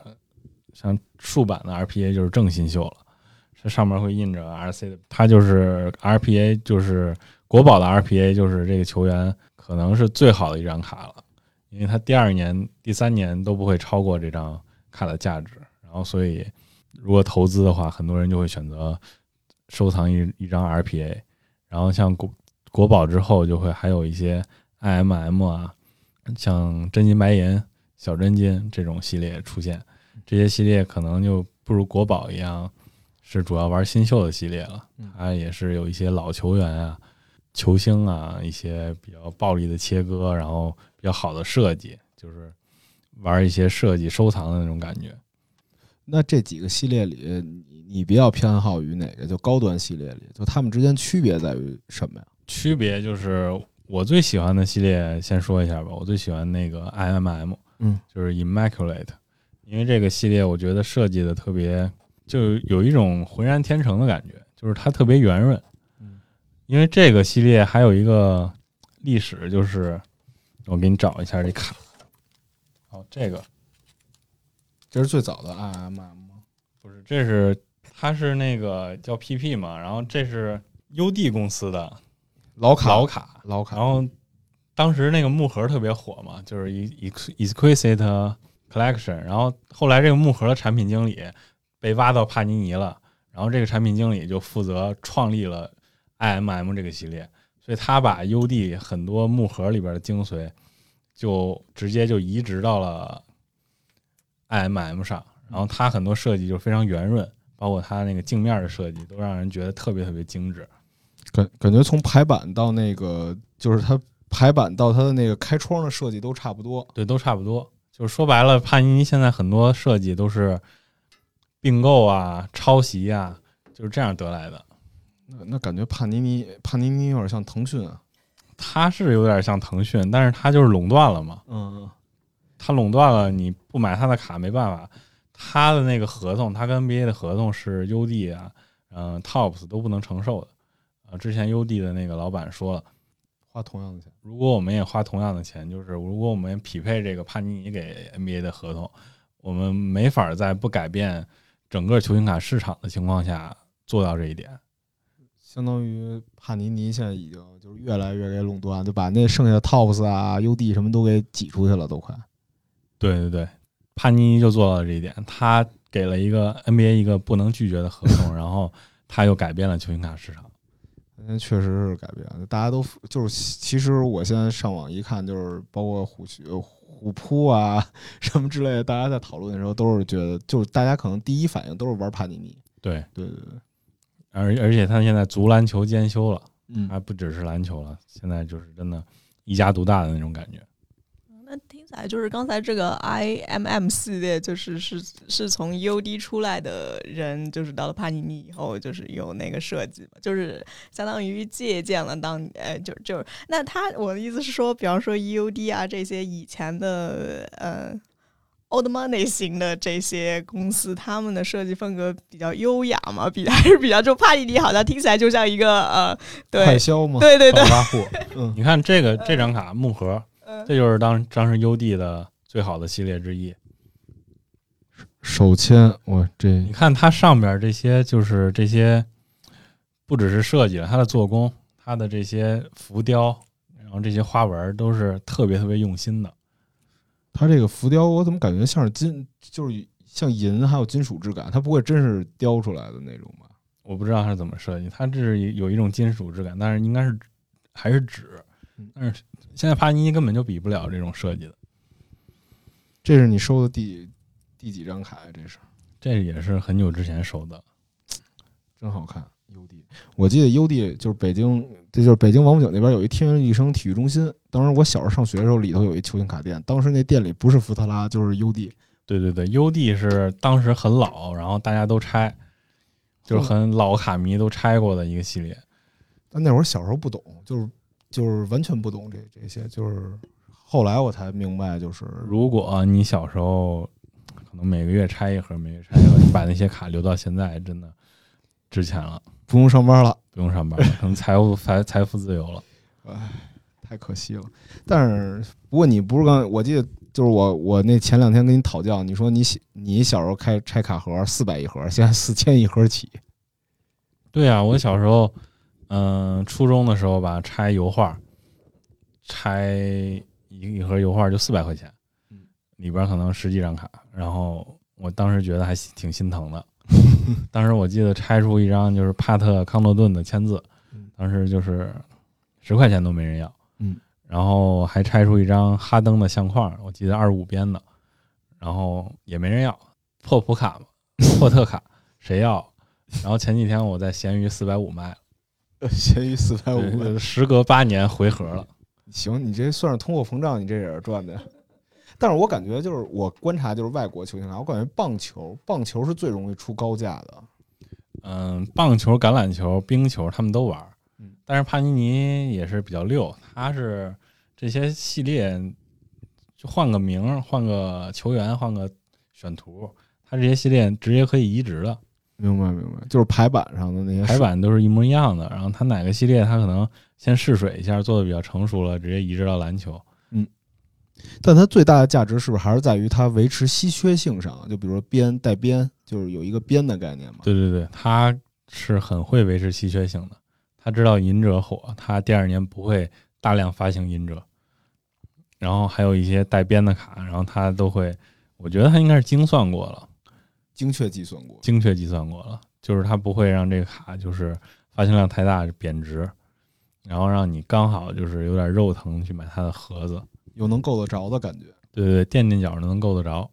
Speaker 2: 像竖版的 RPA 就是正新秀了，这上面会印着 RC 的，它就是 RPA 就是国宝的 RPA 就是这个球员可能是最好的一张卡了。因为它第二年、第三年都不会超过这张卡的价值，然后所以如果投资的话，很多人就会选择收藏一一张 RPA，然后像国国宝之后就会还有一些 IMM 啊，像真金白银、小真金这种系列出现，这些系列可能就不如国宝一样是主要玩新秀的系列了，它也是有一些老球员啊、球星啊一些比较暴力的切割，然后。比较好的设计，就是玩一些设计收藏的那种感觉。
Speaker 1: 那这几个系列里，你你比较偏好于哪个？就高端系列里，就他们之间区别在于什么呀？
Speaker 2: 区别就是我最喜欢的系列，先说一下吧。我最喜欢那个 IMM，
Speaker 1: 嗯，
Speaker 2: 就是 Immaculate，因为这个系列我觉得设计的特别，就有一种浑然天成的感觉，就是它特别圆润。
Speaker 1: 嗯，
Speaker 2: 因为这个系列还有一个历史，就是。我给你找一下这卡，哦，这个，
Speaker 1: 这是最早的 IMM 吗？
Speaker 2: 不是，这是它是那个叫 PP 嘛，然后这是 UD 公司的
Speaker 1: 老卡
Speaker 2: 老卡
Speaker 1: 老卡，
Speaker 2: 然后当时那个木盒特别火嘛，就是 Exquisite Collection，然后后来这个木盒的产品经理被挖到帕尼尼了，然后这个产品经理就负责创立了 IMM 这个系列。所以他把 UD 很多木盒里边的精髓，就直接就移植到了 IMM 上，然后它很多设计就非常圆润，包括它那个镜面的设计，都让人觉得特别特别精致。
Speaker 1: 感感觉从排版到那个，就是它排版到它的那个开窗的设计都差不多。
Speaker 2: 对，都差不多。就是说白了，帕尼尼现在很多设计都是并购啊、抄袭啊，就是这样得来的。
Speaker 1: 那那感觉帕尼尼帕尼尼有点像腾讯啊，
Speaker 2: 它是有点像腾讯，但是它就是垄断了嘛。
Speaker 1: 嗯，
Speaker 2: 它垄断了，你不买它的卡没办法。它的那个合同，它跟 NBA 的合同是 UD 啊，嗯，Tops 都不能承受的。啊，之前 UD 的那个老板说了，
Speaker 1: 花同样的钱，
Speaker 2: 如果我们也花同样的钱，就是如果我们匹配这个帕尼尼给 NBA 的合同，我们没法在不改变整个球星卡市场的情况下做到这一点。
Speaker 1: 相当于帕尼尼现在已经就是越来越给垄断，就把那剩下的 Tops 啊、UD 什么都给挤出去了，都快。
Speaker 2: 对对对，帕尼尼就做到了这一点，他给了一个 NBA 一个不能拒绝的合同，[LAUGHS] 然后他又改变了球星卡市场。
Speaker 1: 那确实是改变，大家都就是其实我现在上网一看，就是包括虎虎扑啊 [LAUGHS] 什么之类的，大家在讨论的时候都是觉得，就是大家可能第一反应都是玩帕尼尼。
Speaker 2: 对，
Speaker 1: 对对对，
Speaker 2: 而而且他现在足篮球兼修了，
Speaker 1: 嗯
Speaker 2: 还不只是篮球了，现在就是真的一家独大的那种感觉。
Speaker 3: 那听起来就是刚才这个 IMM 系列，就是是是从 UD 出来的人，就是到了帕尼尼以后，就是有那个设计嘛，就是相当于借鉴了当呃，就就是那他我的意思是说，比方说 UD 啊这些以前的呃 old money 型的这些公司，他们的设计风格比较优雅嘛，比 [LAUGHS] 还是比较就帕尼尼好像听起来就像一个呃，
Speaker 1: 快
Speaker 3: 对
Speaker 1: 销嘛，
Speaker 3: 对对对
Speaker 2: 暴，发户，
Speaker 1: 嗯
Speaker 2: 你看这个这张卡木盒，
Speaker 3: 嗯
Speaker 2: 这就是当当时 UD 的最好的系列之一。
Speaker 1: 手签，我这
Speaker 2: 你看它上边这些，就是这些，不只是设计了，它的做工，它的这些浮雕，然后这些花纹都是特别特别用心的。
Speaker 1: 它这个浮雕，我怎么感觉像是金，就是像银还有金属质感，它不会真是雕出来的那种吧？
Speaker 2: 我不知道它是怎么设计，它这是有一种金属质感，但是应该是还是纸
Speaker 1: 嗯，
Speaker 2: 但是现在帕尼尼根本就比不了这种设计的。
Speaker 1: 这是你收的第第几张卡呀？这是
Speaker 2: 这也是很久之前收的，[TSK]
Speaker 1: 真好看。UD，我记得 UD 就是北京，这就是北京王府井那边有一天元一生体育中心。当时我小时候上学的时候，里头有一球星卡店，当时那店里不是福特拉就是 UD。
Speaker 2: 对对对，UD 是当时很老，然后大家都拆，就是很老卡迷都拆过的一个系列。
Speaker 1: 但那会儿小时候不懂，就是就是完全不懂这这些，就是后来我才明白，就是
Speaker 2: 如果你小时候可能每个月拆一盒，每个月拆一盒，你把那些卡留到现在，真的值钱了，
Speaker 1: 不用上班了。
Speaker 2: 不用上班了，[LAUGHS] 可能财富财财富自由了。
Speaker 1: 唉，太可惜了。但是不过你不是刚，我记得就是我我那前两天跟你讨教，你说你小你小时候开拆卡盒四百一盒，现在四千一盒起。
Speaker 2: 对啊，我小时候，嗯、初中的时候吧，拆油画，拆一一盒油画就四百块钱
Speaker 1: 嗯，
Speaker 2: 里边可能十几张卡，然后我当时觉得还挺心疼的。[LAUGHS] 当时我记得拆出一张就是帕特康诺顿的签字
Speaker 1: 嗯，
Speaker 2: 当时就是十块钱都没人要。
Speaker 1: 嗯，
Speaker 2: 然后还拆出一张哈登的相框，我记得二十五边的，然后也没人要，破普卡嘛，[LAUGHS] 破特卡谁要？然后前几天我在闲鱼四百五卖了，[LAUGHS]
Speaker 1: 闲鱼四百五，
Speaker 2: 对时隔八年回合了。
Speaker 1: 行，你这算是通货膨胀，你这也是赚的。[LAUGHS] 但是我感觉就是我观察就是外国球星啊，我感觉棒球棒球是最容易出高价的。
Speaker 2: 嗯，棒球、橄榄球、冰球他们都玩
Speaker 1: 嗯，
Speaker 2: 但是帕尼尼也是比较溜，他是这些系列就换个名儿、换个球员、换个选图，他这些系列直接可以移植的。
Speaker 1: 明白明白，就是排版上的那些
Speaker 2: 排版都是一模一样的，然后它哪个系列它可能先试水一下，做的比较成熟了，直接移植到篮球。
Speaker 1: 嗯但它最大的价值是不是还是在于它维持稀缺性上？就比如说边带边，就是有一个边的概念嘛。
Speaker 2: 对对对，它是很会维持稀缺性的，他知道隐者火，他第二年不会大量发行隐者，然后还有一些带边的卡，然后他都会，我觉得他应该是精算过了，
Speaker 1: 精确计算过。
Speaker 2: 精确计算过了，就是它不会让这个卡就是发行量太大贬值，然后让你刚好就是有点肉疼去买它的盒子。
Speaker 1: 有能够得着的感觉，
Speaker 2: 对对对，垫垫脚能够得着，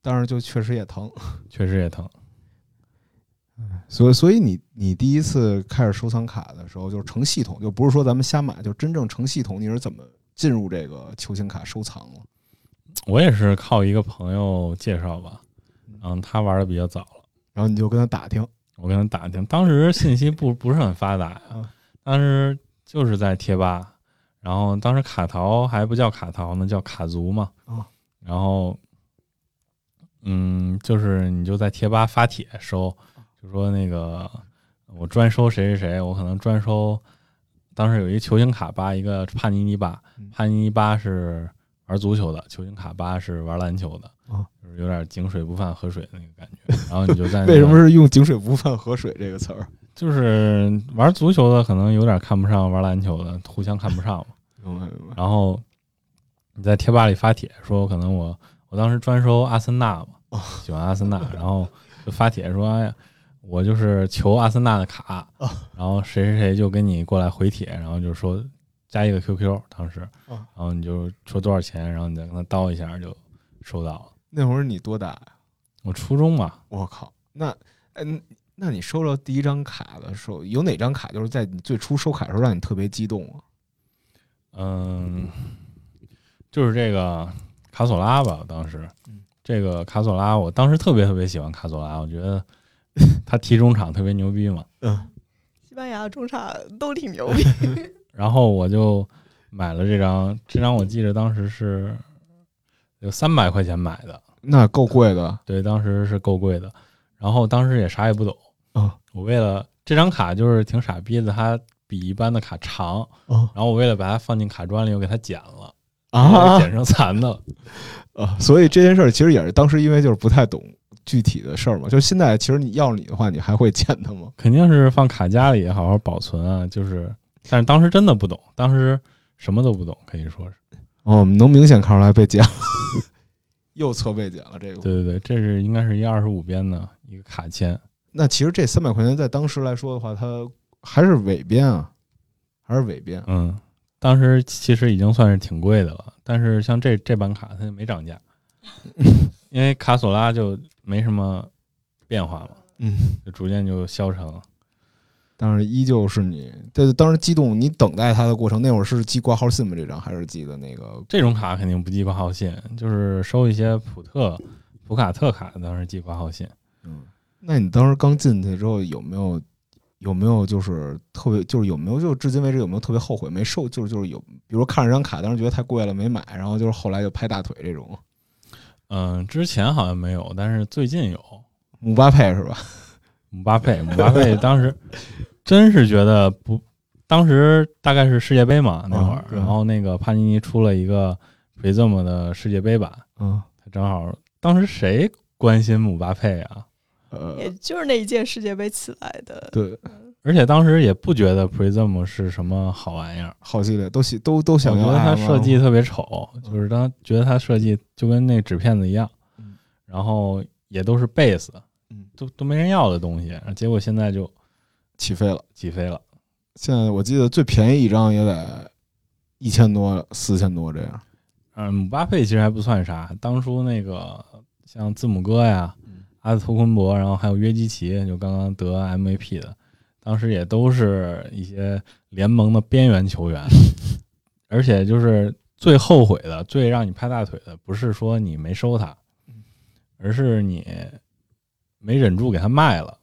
Speaker 1: 但是就确实也疼。
Speaker 2: 确实也疼。[LAUGHS]
Speaker 1: 所以，所以你你第一次开始收藏卡的时候，就是成系统，就不是说咱们瞎买，就真正成系统，你是怎么进入这个球星卡收藏了？
Speaker 2: 我也是靠一个朋友介绍吧，嗯，他玩的比较早了，
Speaker 1: 然后你就跟他打听，
Speaker 2: 我跟他打听，当时信息不不是很发达呀
Speaker 1: 嗯，
Speaker 2: 当时就是在贴吧，然后当时卡淘还不叫卡淘呢，叫卡族嘛，
Speaker 1: 哦
Speaker 2: 然后，嗯，就是你就在贴吧发帖收，就说那个我专收谁谁谁，我可能专收，当时有一个球星卡吧，一个帕尼尼吧
Speaker 1: 嗯，
Speaker 2: 帕尼尼吧是玩足球的，球星卡巴是玩篮球的，
Speaker 1: 哦
Speaker 2: 就是有点井水不犯河水的那个感觉。然后你就在、那个、[LAUGHS]
Speaker 1: 为什么是用“井水不犯河水”这个词儿？
Speaker 2: 就是玩足球的可能有点看不上玩篮球的，互相看不上嘛。然后你在贴吧里发帖说，可能我我当时专收阿森纳嘛，喜欢阿森纳，然后就发帖说，哎呀，我就是求阿森纳的卡，然后谁谁谁就跟你过来回帖，然后就说加一个 QQ，当时，
Speaker 1: 哦
Speaker 2: 然后你就说多少钱，然后你再跟他叨一下就收到了。
Speaker 1: 那会儿你多大呀？
Speaker 2: 我初中嘛，
Speaker 1: 我靠，那嗯，那你收到第一张卡的时候，有哪张卡就是在你最初收卡的时候让你特别激动啊？
Speaker 2: 嗯，就是这个卡索拉吧，当时。
Speaker 1: 嗯，
Speaker 2: 这个卡索拉，我当时特别特别喜欢卡索拉，我觉得 [LAUGHS] 他踢中场特别牛逼嘛，
Speaker 1: 嗯，
Speaker 3: 西班牙中场都挺牛逼，[LAUGHS]
Speaker 2: 然后我就买了这张，这张我记得当时是有三百块钱买的，
Speaker 1: 那够贵的
Speaker 2: 对，当时是够贵的，然后当时也啥也不懂，
Speaker 1: 啊
Speaker 2: 我为了这张卡就是挺傻逼的，它比一般的卡长，
Speaker 1: 啊
Speaker 2: 然后我为了把它放进卡砖里，我给它剪了，
Speaker 1: 啊 [LAUGHS]
Speaker 2: 剪成残的了。[LAUGHS]
Speaker 1: 啊！所以这件事儿其实也是当时因为就是不太懂具体的事儿嘛。就现在其实你要是你的话，你还会 [LAUGHS] 剪它吗？
Speaker 2: 肯定是放卡夹里好好保存啊，就是，但是当时真的不懂，当时什么都不懂，可以说是。
Speaker 1: 哦，我们能明显看出来被剪了，[LAUGHS] 右侧被剪了这个。
Speaker 2: 对对对，这是应该是一二十五边的一个卡钳，
Speaker 1: 那其实这三百块钱在当时来说的话，它还是尾编啊，还是尾编。
Speaker 2: 嗯，当时其实已经算是挺贵的了，但是像这这版卡它就没涨价，[LAUGHS] 因为卡索拉就没什么变化嘛，
Speaker 1: 嗯，
Speaker 2: 就逐渐就消沉了。
Speaker 1: 但是依旧是你，这当时激动，你等待它的过程，那会儿是寄挂号信吗？这张还是寄的那个？
Speaker 2: 这种卡肯定不寄挂号信，就是收一些普特、普卡特卡，当时寄挂号信。
Speaker 1: 嗯，那你当时刚进去之后，有没有有没有就是特别，就是有没有就至今为止有没有特别后悔没收？就是就是有，比如说看着张卡，当时觉得太贵了没买，然后就是后来就拍大腿这种。
Speaker 2: 嗯，之前好像没有，但是最近有。
Speaker 1: 姆巴佩是吧？[LAUGHS]
Speaker 2: 姆巴佩，姆巴佩当时真是觉得不，当时大概是世界杯嘛那会儿然后那个帕尼尼出了一个 Prism 的世界杯版，
Speaker 1: 嗯，
Speaker 2: 他正好当时谁关心姆巴佩啊？
Speaker 1: 呃，
Speaker 3: 也就是那一届世界杯起来的。
Speaker 1: 对，
Speaker 2: 而且当时也不觉得 Prism 是什么好玩意儿，
Speaker 1: 好系列都喜都都想要
Speaker 2: 觉得它设计特别丑，就是当觉得它设计就跟那纸片子一样
Speaker 1: 嗯，
Speaker 2: 然后也都是 base，
Speaker 1: 嗯。
Speaker 2: 都都没人要的东西，结果现在就
Speaker 1: 起飞了。
Speaker 2: 起飞了。
Speaker 1: 现在我记得最便宜一张也得一千多、四千多这样。
Speaker 2: 嗯，姆巴佩其实还不算啥，当初那个像字母哥呀、
Speaker 1: 嗯
Speaker 2: 阿斯托昆博，然后还有约基奇，就刚刚得 MVP 的，当时也都是一些联盟的边缘球员，[LAUGHS] 而且就是最后悔的、最让你拍大腿的，不是说你没收他，而是你没忍住给他卖了，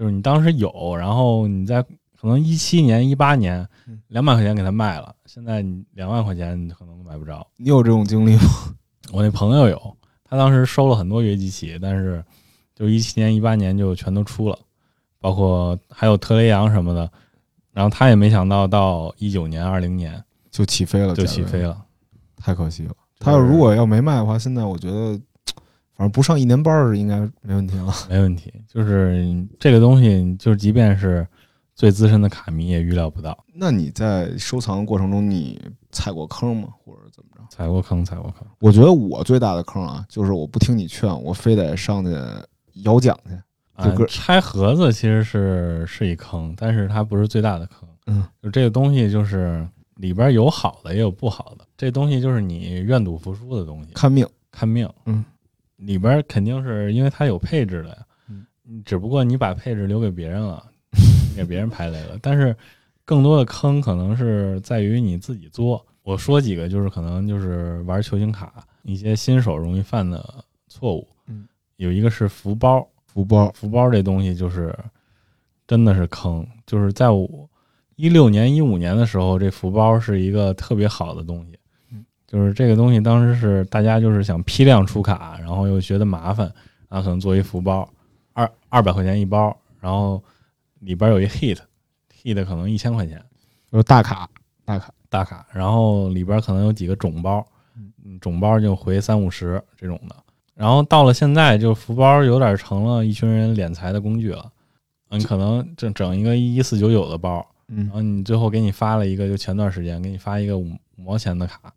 Speaker 2: 就是你当时有，然后你在可能一七年、一八年
Speaker 1: 嗯
Speaker 2: 两百块钱给他卖了，现在你两万块钱你可能都买不着。
Speaker 1: 你有这种经历吗？[LAUGHS]
Speaker 2: 我那朋友有，他当时收了很多约基奇，但是就一七年、一八年就全都出了，包括还有特雷杨什么的。然后他也没想到，到一九年、二零年
Speaker 1: 就起飞了，
Speaker 2: 就起飞了。
Speaker 1: 太可惜了。他要如果要没卖的话，现在我觉得，反正不上一年班儿应该没问题了。
Speaker 2: 没问题，就是这个东西，就是即便是最资深的卡迷也预料不到，
Speaker 1: 那你在收藏的过程中，你踩过坑吗？或者怎么着？
Speaker 2: 踩过坑，踩过坑。
Speaker 1: 我觉得我最大的坑啊，就是我不听你劝，我非得上去摇奖去。
Speaker 2: 拆盒子其实是是一坑，但是它不是最大的坑。
Speaker 1: 嗯，
Speaker 2: 就这个东西，就是里边有好的，也有不好的。这东西就是你愿赌服输的东西，
Speaker 1: 看命，
Speaker 2: 看命。
Speaker 1: 嗯，
Speaker 2: 里边肯定是因为它有配置的呀。
Speaker 1: 嗯，
Speaker 2: 只不过你把配置留给别人了，[LAUGHS] 给别人排雷了。但是更多的坑可能是在于你自己作。我说几个，就是可能就是玩球星卡一些新手容易犯的错误。
Speaker 1: 嗯，
Speaker 2: 有一个是福包，
Speaker 1: 福包，
Speaker 2: 福包这东西就是真的是坑，就是在我一六年、一五年的时候，这福包是一个特别好的东西
Speaker 1: 嗯。
Speaker 2: 就是这个东西当时是大家就是想批量出卡，然后又觉得麻烦，然后可能做一福包，二二百块钱一包，然后里边有一 hit，hit 可能一千块钱
Speaker 1: 就是大卡，大卡。
Speaker 2: 大卡，然后里边可能有几个种包，嗯，种包就回三五十这种的。然后到了现在，就福包有点成了一群人敛财的工具了。嗯，可能整整一个一四九九的包，
Speaker 1: 嗯
Speaker 2: 然，后你最后给你发了一个，就前段时间给你发一个五五毛钱的卡，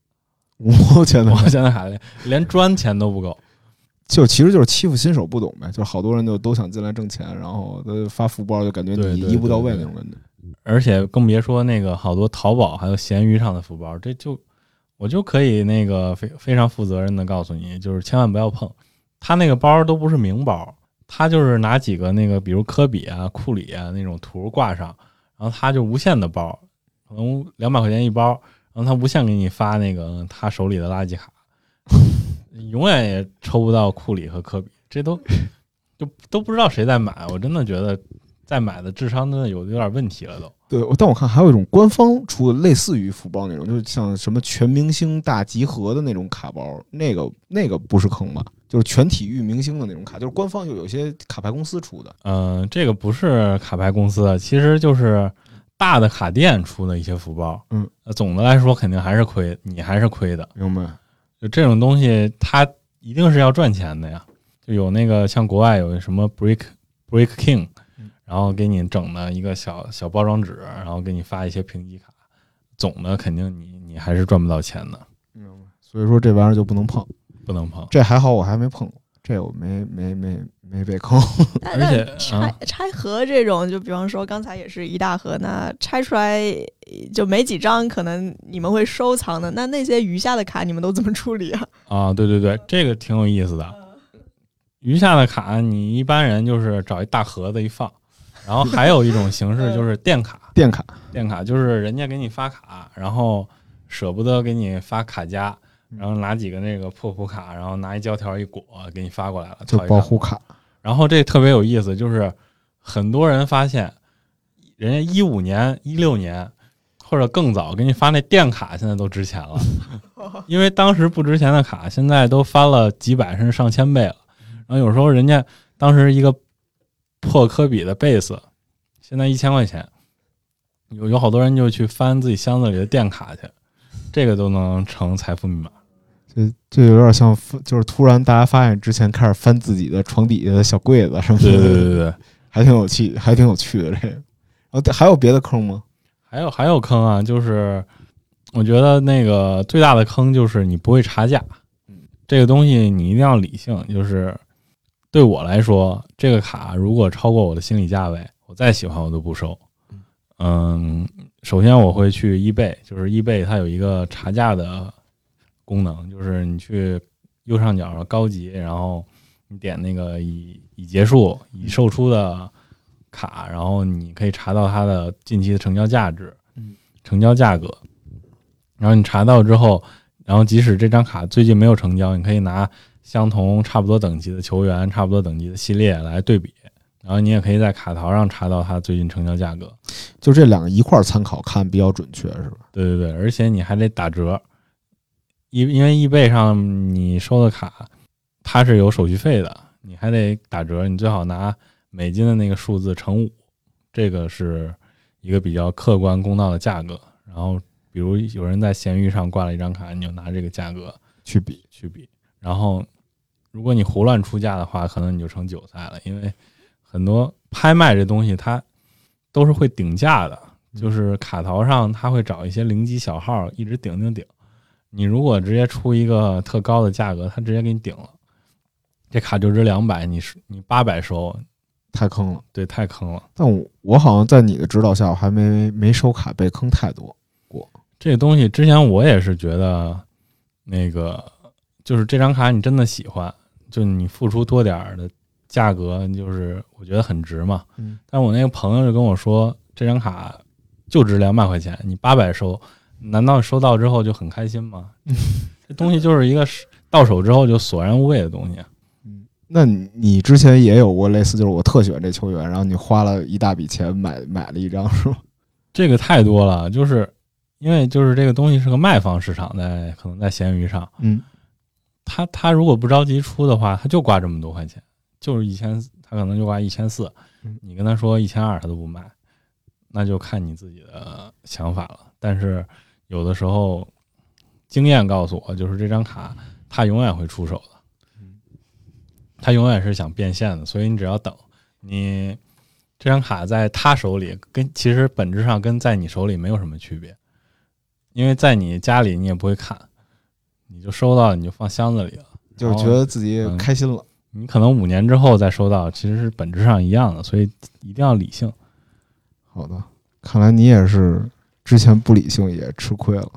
Speaker 1: 五千多
Speaker 2: 五
Speaker 1: 的
Speaker 2: 毛钱的卡连连砖钱都不够。
Speaker 1: 就其实就是欺负新手不懂呗，就是好多人就都想进来挣钱，然后他发福包就感觉你一步到位那种感觉。
Speaker 2: 而且更别说那个好多淘宝还有闲鱼上的福包，这就我就可以那个非非常负责任的告诉你，就是千万不要碰，他那个包都不是名包，他就是拿几个那个比如科比啊、库里啊那种图挂上，然后他就无限的包，可能两百块钱一包，然后他无限给你发那个他手里的垃圾卡，[LAUGHS] 永远也抽不到库里和科比，这都 [LAUGHS] 就都不知道谁在买，我真的觉得在买的智商真的有有点问题了都。
Speaker 1: 对，但我看还有一种官方出的类似于福包那种，就是像什么全明星大集合的那种卡包，那个那个不是坑吧？就是全体育明星的那种卡，就是官方就有些卡牌公司出的。
Speaker 2: 嗯，这个不是卡牌公司，其实就是大的卡店出的一些福包。
Speaker 1: 嗯，
Speaker 2: 总的来说肯定还是亏，你还是亏的。
Speaker 1: 明白？
Speaker 2: 就这种东西，它一定是要赚钱的呀。就有那个像国外有什么 Break Break King，然后给你整的一个小小包装纸，然后给你发一些评级卡，总的肯定你你还是赚不到钱的，
Speaker 1: 明白？所以说这玩意儿就不能碰。
Speaker 2: 不能碰。
Speaker 1: 这还好，我还没碰过，这我没没没没被坑。[LAUGHS]
Speaker 2: 而且
Speaker 3: 拆
Speaker 2: 啊
Speaker 3: 拆盒这种，就比方说刚才也是一大盒，那拆出来就没几张，可能你们会收藏的。那那些余下的卡，你们都怎么处理啊？[LAUGHS]
Speaker 2: 啊，对对对，这个挺有意思的。余下的卡，你一般人就是找一大盒子一放，然后还有一种形式就是电卡。
Speaker 1: 电卡
Speaker 2: 电卡就是人家给你发卡，然后舍不得给你发卡夹，然后拿几个那个破普卡，然后拿一胶条一裹，给你发过来了，
Speaker 1: 就保护卡，
Speaker 2: 然后这特别有意思，就是很多人发现，人家一五年、一六年或者更早给你发那电卡，现在都值钱了，[LAUGHS] 因为当时不值钱的卡，现在都翻了几百甚至上千倍了。然后有时候人家当时一个破科比的贝斯，现在一千块钱，有有好多人就去翻自己箱子里的电卡去，这个都能成财富密码。
Speaker 1: 这这有点像，就是突然大家发现之前开始翻自己的床底下的小柜子什么的，
Speaker 2: 对对对对对。[LAUGHS]
Speaker 1: 还挺有趣，还挺有趣的这个。然后还有别的坑吗？
Speaker 2: 还有还有坑啊，就是我觉得那个最大的坑就是你不会查价，这个东西你一定要理性。就是对我来说，这个卡如果超过我的心理价位，我再喜欢我都不收。嗯，首先我会去 eBay，就是 eBay 它有一个查价的功能，就是你去右上角高级，然后你点那个已已结束、已售出的卡，然后你可以查到它的近期的成交价值、成交价格。然后你查到之后，然后即使这张卡最近没有成交，你可以拿相同差不多等级的球员、差不多等级的系列来对比。然后你也可以在卡淘上查到它最近成交价格。
Speaker 1: 就这两个一块儿参考看比较准确，是吧？
Speaker 2: 对对对，而且你还得打折，因因为易贝上你收的卡它是有手续费的，你还得打折，你最好拿美金的那个数字乘五，这个是一个比较客观公道的价格。然后比如有人在闲鱼上挂了一张卡，你就拿这个价格
Speaker 1: 去比
Speaker 2: 去比。然后如果你胡乱出价的话，可能你就成韭菜了，因为很多拍卖这东西它都是会顶价的。就是卡淘上，他会找一些零级小号，一直顶顶顶。你如果直接出一个特高的价格，他直接给你顶了，这卡就值两百，你是你八百收，
Speaker 1: 太坑了。
Speaker 2: 对，太坑了。
Speaker 1: 但我我好像在你的指导下，我还没没收卡被坑太多过。
Speaker 2: 这东西之前我也是觉得，那个就是这张卡你真的喜欢，就你付出多点儿的价格，就是我觉得很值嘛。
Speaker 1: 嗯。
Speaker 2: 但我那个朋友就跟我说，这张卡。就值两百块钱，你八百收，难道收到之后就很开心吗？这东西就是一个到手之后就索然无味的东西。
Speaker 1: 嗯，那你你之前也有过类似，就是我特喜欢这球员，然后你花了一大笔钱买买了一张，是吗？
Speaker 2: 这个太多了，就是因为就是这个东西是个卖方市场，在可能在闲鱼上，
Speaker 1: 嗯，
Speaker 2: 他他如果不着急出的话，他就挂这么多块钱，就是一千，他可能就挂一千四，你跟他说一千二，他都不卖。那就看你自己的想法了，但是有的时候经验告诉我，就是这张卡他永远会出手的，他永远是想变现的，所以你只要等，你这张卡在他手里，跟其实本质上跟在你手里没有什么区别，因为在你家里你也不会看，你就收到你就放箱子里了，
Speaker 1: 就是觉得自己开心了。
Speaker 2: 你可能五年之后再收到，其实是本质上一样的，所以一定要理性。
Speaker 1: 好的，看来你也是之前不理性也吃亏了。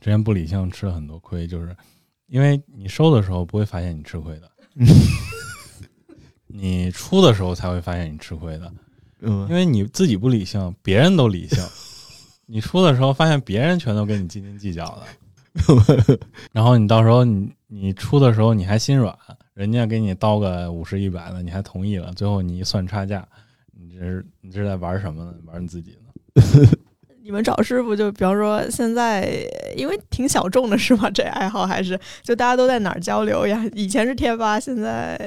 Speaker 2: 之前不理性吃了很多亏，就是因为你收的时候不会发现你吃亏的，[LAUGHS] 你出的时候才会发现你吃亏的。
Speaker 1: 嗯
Speaker 2: 因为你自己不理性，别人都理性，[LAUGHS] 你出的时候发现别人全都跟你斤斤计较的，[LAUGHS] 然后你到时候你你出的时候你还心软，人家给你刀个五十一百的，你还同意了，最后你一算差价，你这是你这是在玩什么呢？玩你自己呢？
Speaker 3: 你们找师傅，就比方说现在，因为挺小众的是吗？这爱好还是就大家都在哪儿交流呀？以前是贴吧，现在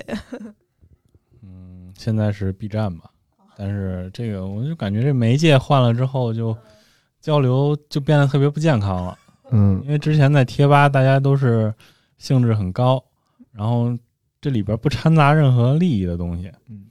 Speaker 2: 嗯，现在是 B 站吧，但是这个我就感觉这媒介换了之后，就交流就变得特别不健康了。
Speaker 1: 嗯
Speaker 2: 因为之前在贴吧，大家都是兴致很高，然后这里边不掺杂任何利益的东西。
Speaker 1: 嗯，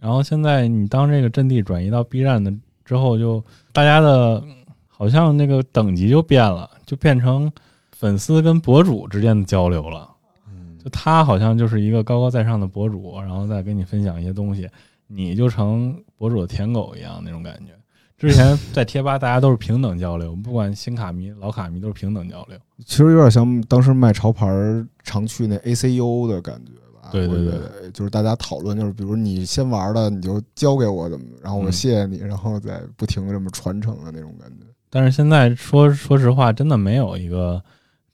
Speaker 2: 然后现在你当这个阵地转移到 B 站的之后，就大家的好像那个等级就变了，就变成粉丝跟博主之间的交流了。
Speaker 1: 嗯
Speaker 2: 就他好像就是一个高高在上的博主，然后再跟你分享一些东西，你就成博主的舔狗一样那种感觉。之前 [LAUGHS] 在贴吧，大家都是平等交流，不管新卡迷、老卡迷都是平等交流。
Speaker 1: 其实有点像当时卖潮牌儿常去那 ACU 的感觉吧。
Speaker 2: 对对对
Speaker 1: 就是大家讨论，就是比如你先玩了，你就教给我怎么，然后我
Speaker 2: 嗯
Speaker 1: 谢谢你，然后再不停的这么传承的那种感觉。
Speaker 2: 但是现在说说实话，真的没有一个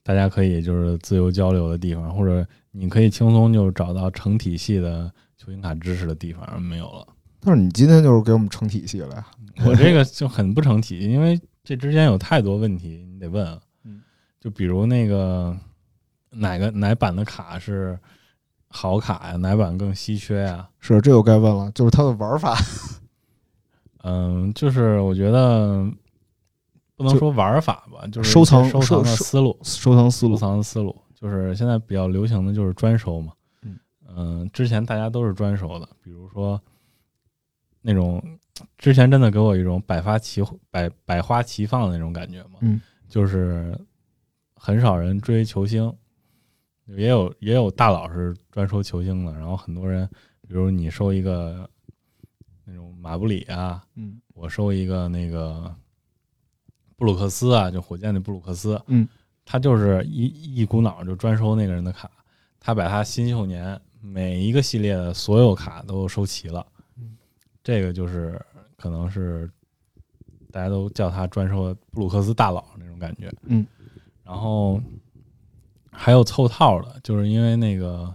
Speaker 2: 大家可以就是自由交流的地方，或者你可以轻松就找到成体系的球星卡知识的地方，没有了。
Speaker 1: 但是你今天就是给我们成体系了呀。[LAUGHS]
Speaker 2: 我这个就很不成体系，因为这之间有太多问题，你得问了
Speaker 1: 嗯。
Speaker 2: 就比如那个哪个哪版的卡是好卡呀，哪版更稀缺呀？
Speaker 1: 是，这又该问了，就是它的玩法。
Speaker 2: 嗯，就是我觉得不能说玩法吧，就是
Speaker 1: 收藏
Speaker 2: 收藏的思路。收
Speaker 1: 收藏思路，
Speaker 2: 藏的思路，就是现在比较流行的就是专收嘛。
Speaker 1: 嗯
Speaker 2: 嗯，之前大家都是专收的，比如说那种之前真的给我一种百花齐百百花齐放的那种感觉嘛。
Speaker 1: 嗯，
Speaker 2: 就是很少人追球星，也有也有大佬是专收球星的，然后很多人，比如你收一个那种马布里啊，
Speaker 1: 嗯。
Speaker 2: 我收一个那个布鲁克斯啊，就火箭的布鲁克斯，
Speaker 1: 嗯，
Speaker 2: 他就是一一股脑就专收那个人的卡，他把他新秀年每一个系列的所有卡都收齐了，
Speaker 1: 嗯，
Speaker 2: 这个就是可能是大家都叫他专收布鲁克斯大佬那种感觉，
Speaker 1: 嗯，
Speaker 2: 然后还有凑套的，就是因为那个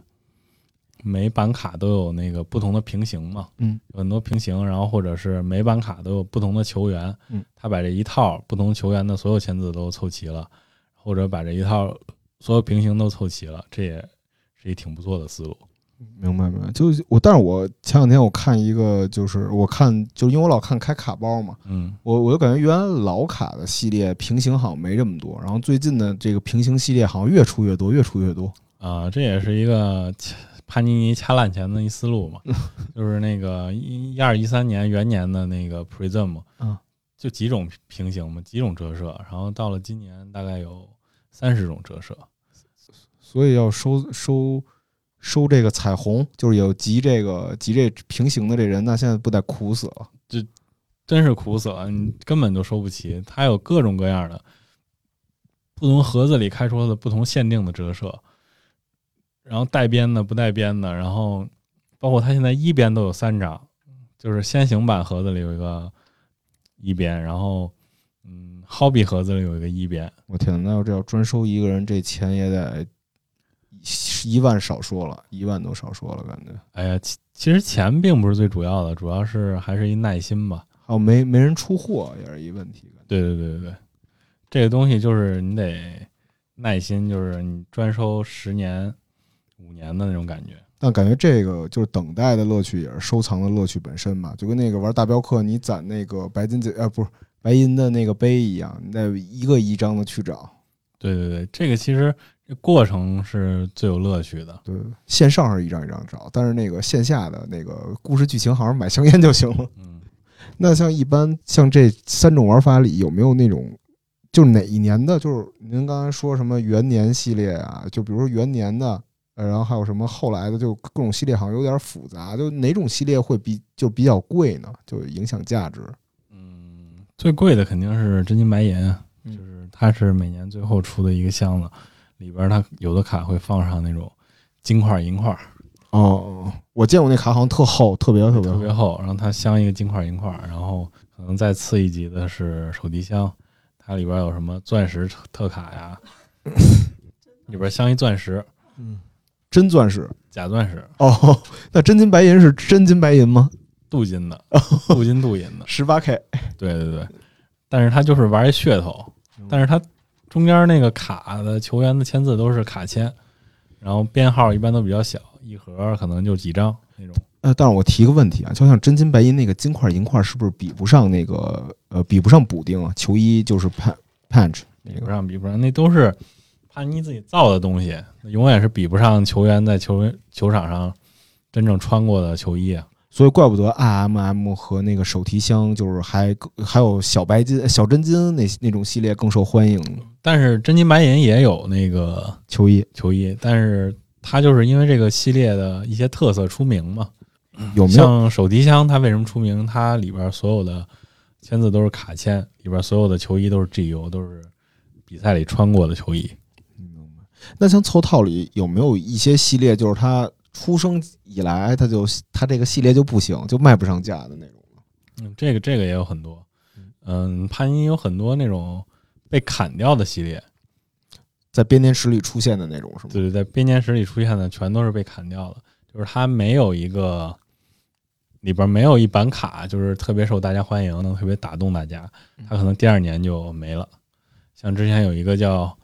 Speaker 2: 每版卡都有那个不同的平行嘛，
Speaker 1: 嗯，
Speaker 2: 有很多平行，然后或者是每版卡都有不同的球员，
Speaker 1: 嗯，
Speaker 2: 他把这一套不同球员的所有签字都凑齐了，或者把这一套所有平行都凑齐了，这也是一挺不错的思路。
Speaker 1: 明白明白。就是我，但是我前两天我看一个，就是我看，就是因为我老看开卡包嘛，
Speaker 2: 嗯
Speaker 1: 我我就感觉原来老卡的系列平行好像没这么多，然后最近的这个平行系列好像越出越多，越出越多。
Speaker 2: 啊，这也是一个掐帕尼尼掐烂钱的一思路嘛，[LAUGHS] 就是那个一一二一三年元年的那个 Prism，
Speaker 1: 嗯，
Speaker 2: 就几种平行嘛，几种折射，然后到了今年大概有三十种折射。
Speaker 1: 所以要收收收这个彩虹，就是有集这个集这平行的这人，那现在不得苦死了？
Speaker 2: 真是苦死了，你根本就收不齐。它有各种各样的不同盒子里开出的不同限定的折射，然后带边的、不带边的，然后包括它现在一边都有三张，就是先行版盒子里有一个一边，然后嗯，Hobby 盒子里有一个一边。
Speaker 1: 我天，那要这要专收一个人，这钱也得一万少说了，一万都少说了，感觉。
Speaker 2: 哎呀，其其实钱并不是最主要的，主要是还是一耐心吧。
Speaker 1: 还有没没人出货也是一问题。
Speaker 2: 对对对对对，这个东西就是你得耐心，就是你专收十年、五年的那种感觉。
Speaker 1: 但感觉这个就是等待的乐趣，也是收藏的乐趣本身吧。就跟那个玩大镖客，你攒那个白金子，呃，不是白银的那个杯一样，你得一个一张的去找。
Speaker 2: 对对对，这个其实这过程是最有乐趣的。
Speaker 1: 对，线上是一张一张找，但是那个线下的那个故事剧情，好像买香烟就行了。
Speaker 2: 嗯，
Speaker 1: 那像一般像这三种玩法里，有没有那种就是哪一年的？就是您刚才说什么元年系列啊？就比如说元年的，呃，然后还有什么后来的，就各种系列好像有点复杂。就哪种系列会比就比较贵呢？就影响价值。
Speaker 2: 嗯，最贵的肯定是真金白银，
Speaker 1: 嗯
Speaker 2: 就是它是每年最后出的一个箱子，里边它有的卡会放上那种金块银块，
Speaker 1: 哦，我见过那卡好像特厚，特别特别
Speaker 2: 特别厚，然后它镶一个金块银块，然后可能再次一级的是手提箱，它里边有什么钻石特特卡呀，里边镶一钻石，嗯
Speaker 1: 真钻石。
Speaker 2: 假钻石，
Speaker 1: 哦。那真金白银是真金白银吗？
Speaker 2: 镀金的，镀金镀银的，
Speaker 1: 十八 K，
Speaker 2: 对对对，但是它就是玩一噱头，但是它中间那个卡的球员的签字都是卡签，然后编号一般都比较小，一盒可能就几张那种。
Speaker 1: 呃，但是我提个问题啊，就像真金白银那个金块银块，是不是比不上那个呃，比不上补丁啊？球衣就是 pan punch 那
Speaker 2: 比不
Speaker 1: 个，
Speaker 2: 上比不上，那都是帕尼自己造的东西，永远是比不上球员在球球场上真正穿过的球衣啊。
Speaker 1: 所以怪不得 IMM 和那个手提箱就是还还有小白金、小真金那那种系列更受欢迎
Speaker 2: 但是真金白银也有那个
Speaker 1: 球衣
Speaker 2: 球衣，但是它就是因为这个系列的一些特色出名嘛。
Speaker 1: 有没有？
Speaker 2: 像手提箱，它为什么出名？它里边所有的签字都是卡签，里边所有的球衣都是 GU，都是比赛里穿过的球衣。
Speaker 1: 那像凑套里有没有一些系列，就是他出生以来他就他这个系列就不行，就卖不上价的那种？
Speaker 2: 嗯，这个这个也有很多。嗯，帕尼有很多那种被砍掉的系列，
Speaker 1: 在编年史里出现的那种是吗？
Speaker 2: 对对，在编年史里出现的全都是被砍掉的，就是它没有一个里边没有一版卡，就是特别受大家欢迎，能特别打动大家，它可能第二年就没了。像之前有一个叫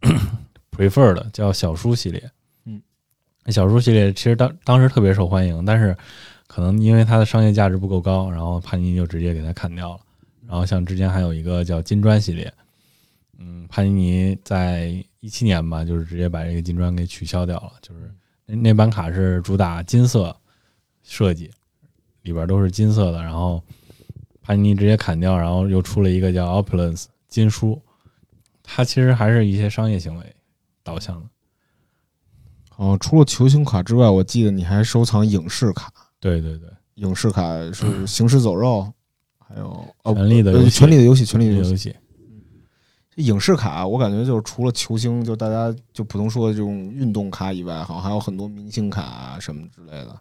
Speaker 2: [COUGHS] Prefer 的，叫小书系列，那小书系列其实当当时特别受欢迎，但是可能因为它的商业价值不够高，然后帕尼尼就直接给它砍掉了。然后像之前还有一个叫金砖系列，嗯，帕尼尼在一七年吧，就是直接把这个金砖给取消掉了，就是那那版卡是主打金色设计，里边都是金色的，然后帕尼尼直接砍掉，然后又出了一个叫 Opulence 金书，它其实还是一些商业行为导向的。
Speaker 1: 哦，除了球星卡之外，我记得你还收藏影视卡，
Speaker 2: 对对对，
Speaker 1: 影视卡是《行尸走肉》，还有哦，呃
Speaker 2: 权力的游戏
Speaker 1: 权力的游戏，权力的游戏。
Speaker 2: 这
Speaker 1: 影视卡，我感觉就是除了球星，就大家就普通说的这种运动卡以外，好像还有很多明星卡啊什么之类的。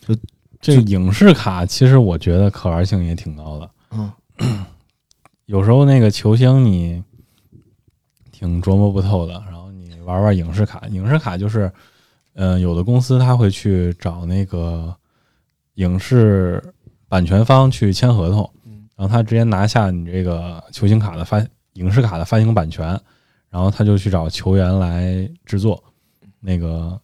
Speaker 2: 就这个影视卡其实我觉得可玩性也挺高的。
Speaker 1: 嗯，[CLEARS THROAT]
Speaker 2: 有时候那个球星你挺琢磨不透的，然后你玩玩影视卡，影视卡就是，嗯、有的公司他会去找那个影视版权方去签合同，然后他直接拿下你这个球星卡的发影视卡的发行版权，然后他就去找球员来制作，那个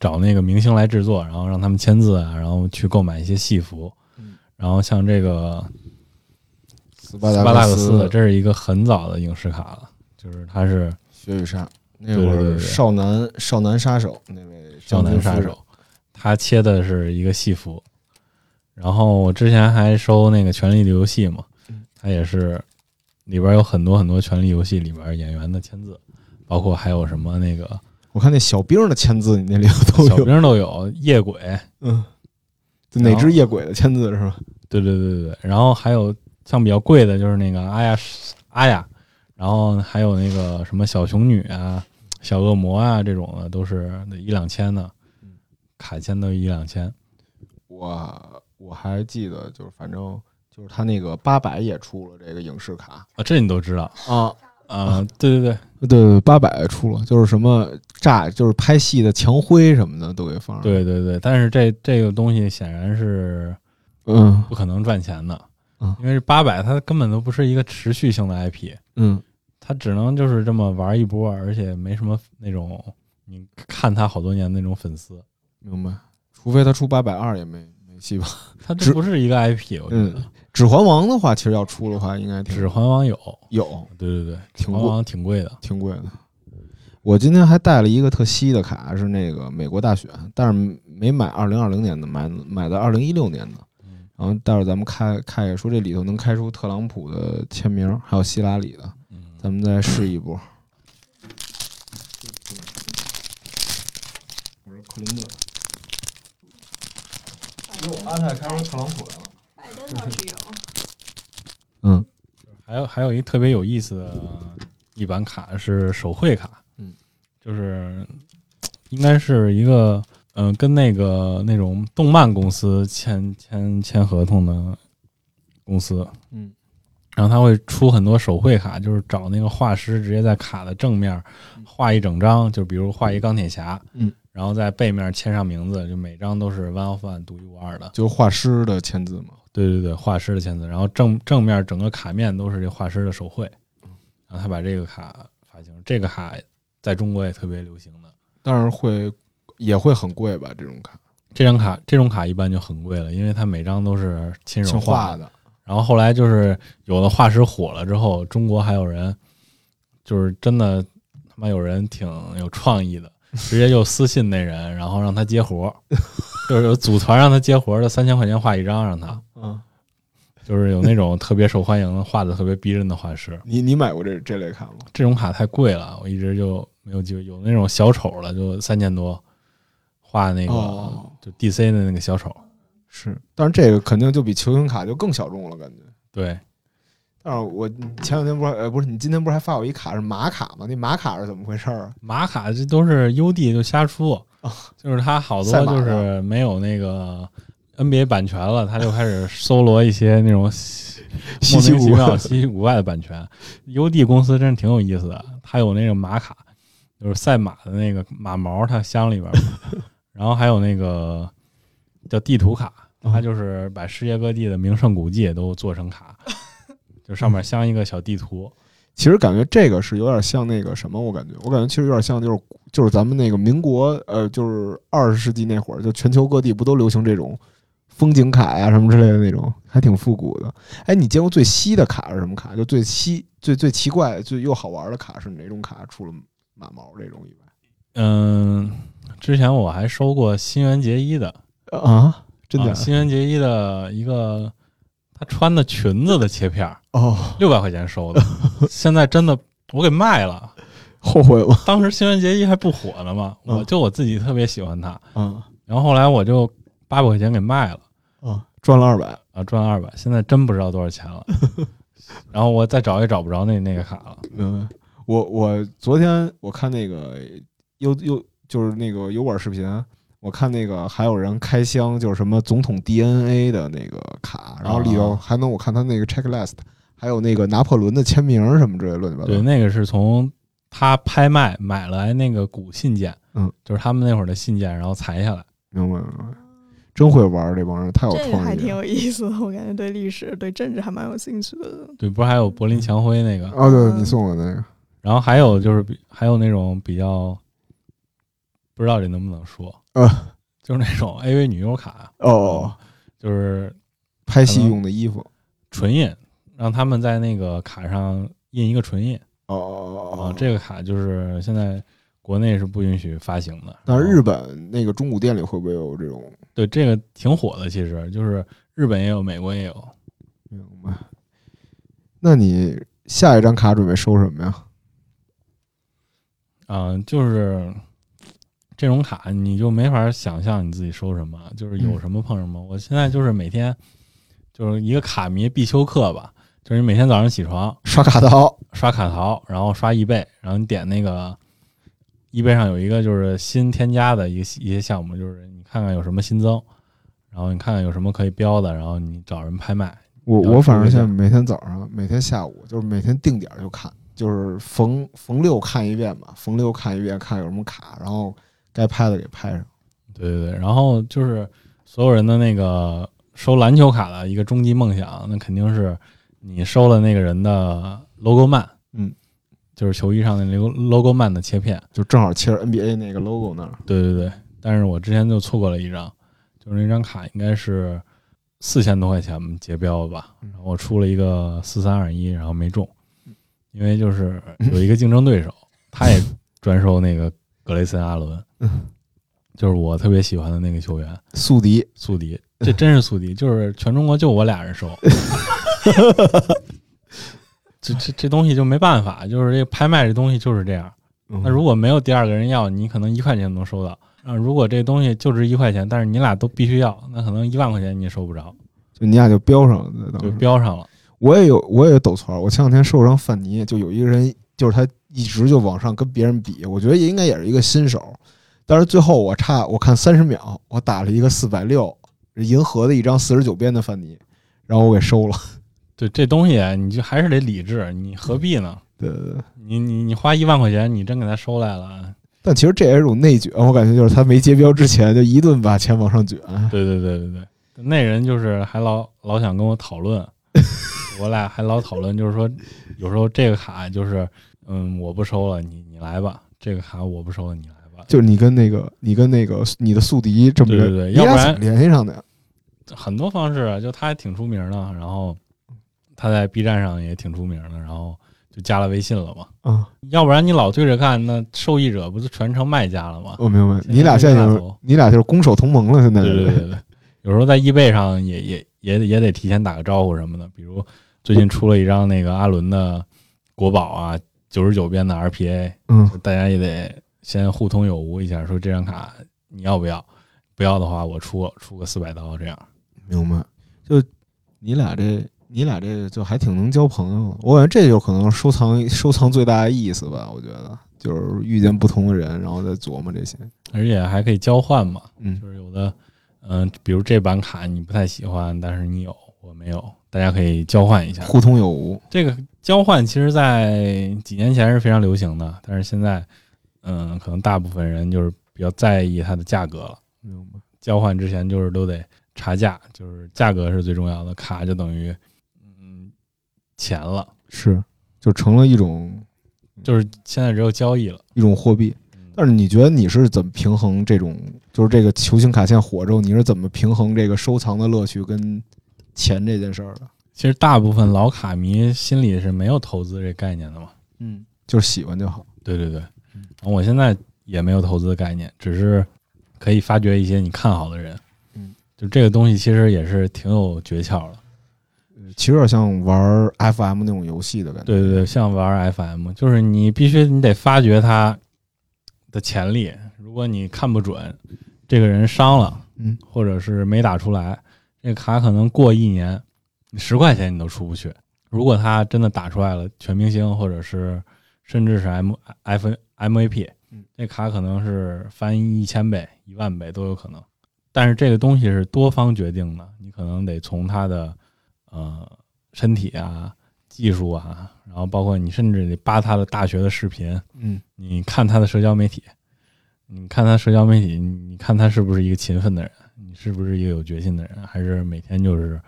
Speaker 2: 找那个明星来制作，然后让他们签字啊，然后去购买一些戏服
Speaker 1: 嗯，
Speaker 2: 然后像这个
Speaker 1: 斯巴
Speaker 2: 达克斯的，这是一个很早的影视卡了，就是它是
Speaker 1: 雪与沙，那会儿少男少男杀手那位
Speaker 2: 少男杀手，他切的是一个戏服。然后我之前还收那个《权力的游戏》嘛
Speaker 1: 嗯，
Speaker 2: 它也是里边有很多很多《权力游戏》里边演员的签字，包括还有什么那个
Speaker 1: 我看那小兵的签字，你那里头都有？
Speaker 2: 小，兵都有，夜鬼，
Speaker 1: 嗯，就哪只夜鬼的签字是吧？
Speaker 2: 对对对对对，然后还有像比较贵的就是那个阿雅阿雅，然后还有那个什么小熊女啊、小恶魔啊这种的，都是得一两千的，卡签都一两千。
Speaker 1: 我我还记得，就是反正就是他那个八百也出了这个影视卡
Speaker 2: 啊，这你都知道
Speaker 1: 啊，
Speaker 2: 啊？对对对，
Speaker 1: 对对，八百出了，就是什么炸，就是拍戏的墙灰什么的都给放上。，
Speaker 2: 对对对，但是这这个东西显然是
Speaker 1: 嗯
Speaker 2: 不可能赚钱的，
Speaker 1: 嗯
Speaker 2: 因为八百它根本都不是一个持续性的 IP，
Speaker 1: 嗯，
Speaker 2: 它只能就是这么玩一波，而且没什么那种你看它好多年那种粉丝，
Speaker 1: 明白。除非他出八百二也没没戏吧。[LAUGHS]
Speaker 2: 它这不是一个 IP，我觉得。
Speaker 1: 嗯指环王的话，其实要出的话，应该挺
Speaker 2: 指环王有，
Speaker 1: 有
Speaker 2: 对对对，指环王挺贵的，
Speaker 1: 挺贵的。我今天还带了一个特稀的卡，是那个美国大选，但是没买二零二零年的，买买的二零一六年的。
Speaker 2: 嗯
Speaker 1: 然后待会儿咱们看看一下，说这里头能开出特朗普的签名，还有希拉里的，
Speaker 2: 嗯，
Speaker 1: 咱们再试一波。我是克林顿，哟，阿泰开出特朗普来了。
Speaker 3: 拜登倒是有，
Speaker 2: 还有还有一特别有意思的一版卡是手绘卡，
Speaker 1: 嗯，
Speaker 2: 就是应该是一个嗯、呃跟那个那种动漫公司签签签合同的公司，
Speaker 1: 嗯，
Speaker 2: 然后他会出很多手绘卡，就是找那个画师直接在卡的正面画一整张，就比如画一钢铁侠，
Speaker 1: 嗯，
Speaker 2: 然后在背面签上名字，就每张都是 one of one 独一无二的。
Speaker 1: 就是画师的签字嘛。
Speaker 2: 对对对，画师的签字，然后正正面整个卡面都是这画师的手绘，然后他把这个卡发行，这个卡在中国也特别流行的。
Speaker 1: 但是会也会很贵吧？这种卡
Speaker 2: 这张卡这种卡一般就很贵了，因为它每张都是亲手画
Speaker 1: 画的，
Speaker 2: 然后后来就是有的画师火了之后，中国还有人就是真的他妈有人挺有创意的，[LAUGHS] 直接就私信那人，然后让他接活儿，就是有组团让他接活儿的，三千块钱画一张让他，
Speaker 1: 嗯，
Speaker 2: 就是有那种特别受欢迎的、画的特别逼真的画师。
Speaker 1: 你你买过这这类卡吗？
Speaker 2: 这种卡太贵了，我一直就没有机会。有那种小丑的，就三千多，画那个、
Speaker 1: 哦
Speaker 2: 就 DC 的那个小丑。
Speaker 1: 是，但是这个肯定就比球星卡就更小众了，感觉。
Speaker 2: 对，
Speaker 1: 但是我前两天不是呃不是你今天不是还发我一卡是马卡吗？那马卡是怎么回事儿啊？
Speaker 2: 马卡这都是 UD 就瞎出，就是他好多就是没有那个 NBA 版权了，他就开始搜罗一些那种 [LAUGHS]
Speaker 1: 稀
Speaker 2: 莫
Speaker 1: 奇古怪
Speaker 2: 名其妙、稀奇古怪的版权。UD 公司真是挺有意思的，他有那个马卡，就是赛马的那个马毛，他箱里边儿，[LAUGHS] 然后还有那个叫地图卡，它就是把世界各地的名胜古迹都做成卡，[LAUGHS] 就上面镶一个小地图。
Speaker 1: 其实感觉这个是有点像那个什么，我感觉，我感觉其实有点像就是就是咱们那个民国呃，就是二十世纪那会儿，就全球各地不都流行这种风景卡呀什么之类的那种，还挺复古的。哎，你见过最稀的卡是什么卡？就最稀、最最奇怪、最又好玩的卡是哪种卡？除了马毛这种以外
Speaker 2: 嗯，之前我还收过新垣结衣的，
Speaker 1: 啊，真的
Speaker 2: 啊新垣结衣的一个她穿的裙子的切片儿，
Speaker 1: 哦，
Speaker 2: 六百块钱收的，[LAUGHS] 现在真的我给卖了。
Speaker 1: 后悔了？
Speaker 2: 当时新垣结衣还不火呢嘛，
Speaker 1: 嗯
Speaker 2: 我就我自己特别喜欢她，
Speaker 1: 啊
Speaker 2: 然后后来我就八百块钱给卖了，
Speaker 1: 啊，赚了二百。
Speaker 2: 啊，赚了二百，现在真不知道多少钱了。[LAUGHS] 然后我再找也找不着那那个卡了。
Speaker 1: 嗯，我我昨天我看那个优优就是那个油管视频，我看那个还有人开箱，就是什么总统 DNA 的那个卡，然后里头
Speaker 2: 啊
Speaker 1: 还能我看他那个 checklist，还有那个拿破仑的签名什么之类乱七八糟。
Speaker 2: 对，那个是从他拍卖买来那个古信件，
Speaker 1: 嗯，
Speaker 2: 就是他们那会儿的信件，然后裁下来。
Speaker 1: 明白明白，真会玩儿这帮人，太有创意了。
Speaker 3: 还挺有意思的，我感觉对历史、对政治还蛮有兴趣的。
Speaker 2: 对，不是还有柏林墙灰那个，
Speaker 1: 哦，对你送我那个，
Speaker 2: 然后还有就是比还有那种比较不知道这能不能说，
Speaker 1: 啊
Speaker 2: 就是那种 AV 女优卡，
Speaker 1: 哦，
Speaker 2: 就是
Speaker 1: 拍戏用的衣服。
Speaker 2: 唇印，让他们在那个卡上印一个唇印
Speaker 1: 哦哦哦
Speaker 2: 啊。这个卡就是现在国内是不允许发行的。
Speaker 1: 但是
Speaker 2: 然后
Speaker 1: 日本那个中古店里会不会有这种？
Speaker 2: 对这个挺火的，其实就是日本也有，美国也有。
Speaker 1: 明白。那你下一张卡准备收什么呀？
Speaker 2: 嗯、就是这种卡，你就没法想象你自己收什么，就是有什么碰什么。我现在就是每天就是一个卡迷必修课吧，就是你每天早上起床
Speaker 1: 刷卡淘。
Speaker 2: 刷卡淘，然后刷易贝，然后你点那个易贝上有一个就是新添加的一个一些项目，就是你看看有什么新增，然后你看看有什么可以标的，然后你找人拍卖。
Speaker 1: 我我反正现在每天早上、每天下午，就是每天定点儿就看，就是逢逢六看一遍吧，逢六看一遍，看有什么卡，然后该拍的给拍上。
Speaker 2: 对对对，然后就是所有人的那个收篮球卡的一个终极梦想，那肯定是你收了那个人的 logo 漫，
Speaker 1: 嗯，
Speaker 2: 就是球衣上的那个 logo man 的切片。
Speaker 1: 就正好切着 NBA 那个 logo 那儿。
Speaker 2: 对对对，但是我之前就错过了一张，就是那张卡应该是四千多块钱结标吧，
Speaker 1: 嗯
Speaker 2: 然后我出了一个四三二一，然后没中，因为就是有一个竞争对手，他也专收那个格雷森阿伦，就是我特别喜欢的那个球员
Speaker 1: 宿敌，
Speaker 2: 宿敌，这真是宿敌，就是全中国就我俩人收。[LAUGHS] 这这这东西就没办法，就是这个拍卖这东西就是这样。那
Speaker 1: 那
Speaker 2: 如果没有第二个人要，你可能一块钱能收到。啊，如果这东西就值一块钱，但是你俩都必须要，那可能一万块钱你也收不着，
Speaker 1: 就你俩就标上了，
Speaker 2: 就
Speaker 1: 时。
Speaker 2: 标上了。
Speaker 1: 我也有我也有抖团，我前两天受伤范尼，就有一个人就是他一直就往上跟别人比，我觉得也应该也是一个新手，但是最后我差我看三十秒，我打了一个四百六，银河的一张四十九边的范尼，然后我给收了。[LAUGHS]
Speaker 2: 对这东西，你就还是得理智，你何必呢？
Speaker 1: 对对对，
Speaker 2: 你你你花一万块钱，你真给他收来了，
Speaker 1: 但其实这也是种内卷，我感觉就是他没结标之前就一顿把钱往上卷。
Speaker 2: 对对对对对，那人就是还老老想跟我讨论，我俩还老讨论，就是说有时候这个卡就是，嗯，我不收了，你你来吧，这个卡我不收了，你来吧。
Speaker 1: 就是你跟那个你跟那个你的宿敌这么着，
Speaker 2: 对对对要不然
Speaker 1: 联系上的呀？
Speaker 2: 很多方式啊，就他还挺出名的，然后他在 B 站上也挺出名的，然后就加了微信了嘛。
Speaker 1: 啊，
Speaker 2: 要不然你老对着干，那受益者不就全成卖家了吗？
Speaker 1: 我明白，你俩现在你俩就是攻守同盟了，现在
Speaker 2: 对对对对，有时候在易贝上也也也得也得提前打个招呼什么的，比如最近出了一张那个阿伦的国宝啊，九十九边的 RPA，
Speaker 1: 嗯，
Speaker 2: 大家也得先互通有无一下，说这张卡你要不要？不要的话，我出出个四百刀这样。
Speaker 1: 明白。就你俩这，你俩这就还挺能交朋友。我感觉这就可能收藏收藏最大的意思吧。我觉得就是遇见不同的人，然后再琢磨这些。
Speaker 2: 而且还可以交换嘛，
Speaker 1: 嗯
Speaker 2: 就是有的，嗯、比如这版卡你不太喜欢，但是你有，我没有，大家可以交换一下。
Speaker 1: 互通有无。
Speaker 2: 这个交换其实，在几年前是非常流行的，但是现在，嗯，可能大部分人就是比较在意它的价格了。
Speaker 1: 明白。
Speaker 2: 交换之前就是都得查价，就是价格是最重要的，卡就等于嗯钱了，
Speaker 1: 是，就成了一种
Speaker 2: 就是现在只有交易了。
Speaker 1: 一种货币。但是你觉得你是怎么平衡这种，就是这个球星卡线火之后，你是怎么平衡这个收藏的乐趣跟钱这件事儿的？
Speaker 2: 其实大部分老卡迷心里是没有投资这概念的嘛。
Speaker 1: 嗯，就是喜欢就好。
Speaker 2: 对对对，我现在也没有投资的概念，只是可以发掘一些你看好的人。
Speaker 1: 嗯，
Speaker 2: 就这个东西其实也是挺有诀窍的。
Speaker 1: 其实有点像玩 FM 那种游戏的感觉。
Speaker 2: 对对对，像玩 FM，就是你必须你得发掘他的潜力。如果你看不准这个人伤了，
Speaker 1: 嗯，
Speaker 2: 或者是没打出来，这个卡可能过一年，你十块钱你都出不去。如果他真的打出来了全明星，或者是甚至是 M F MVP，
Speaker 1: 嗯，
Speaker 2: 这卡可能是翻一千倍、一万倍都有可能。但是这个东西是多方决定的，你可能得从他的呃身体啊、技术啊，然后包括你甚至得扒他的大学的视频，
Speaker 1: 嗯，
Speaker 2: 你看他的社交媒体，你看他社交媒体，你看他是不是一个勤奋的人，你是不是一个有决心的人，还是每天就是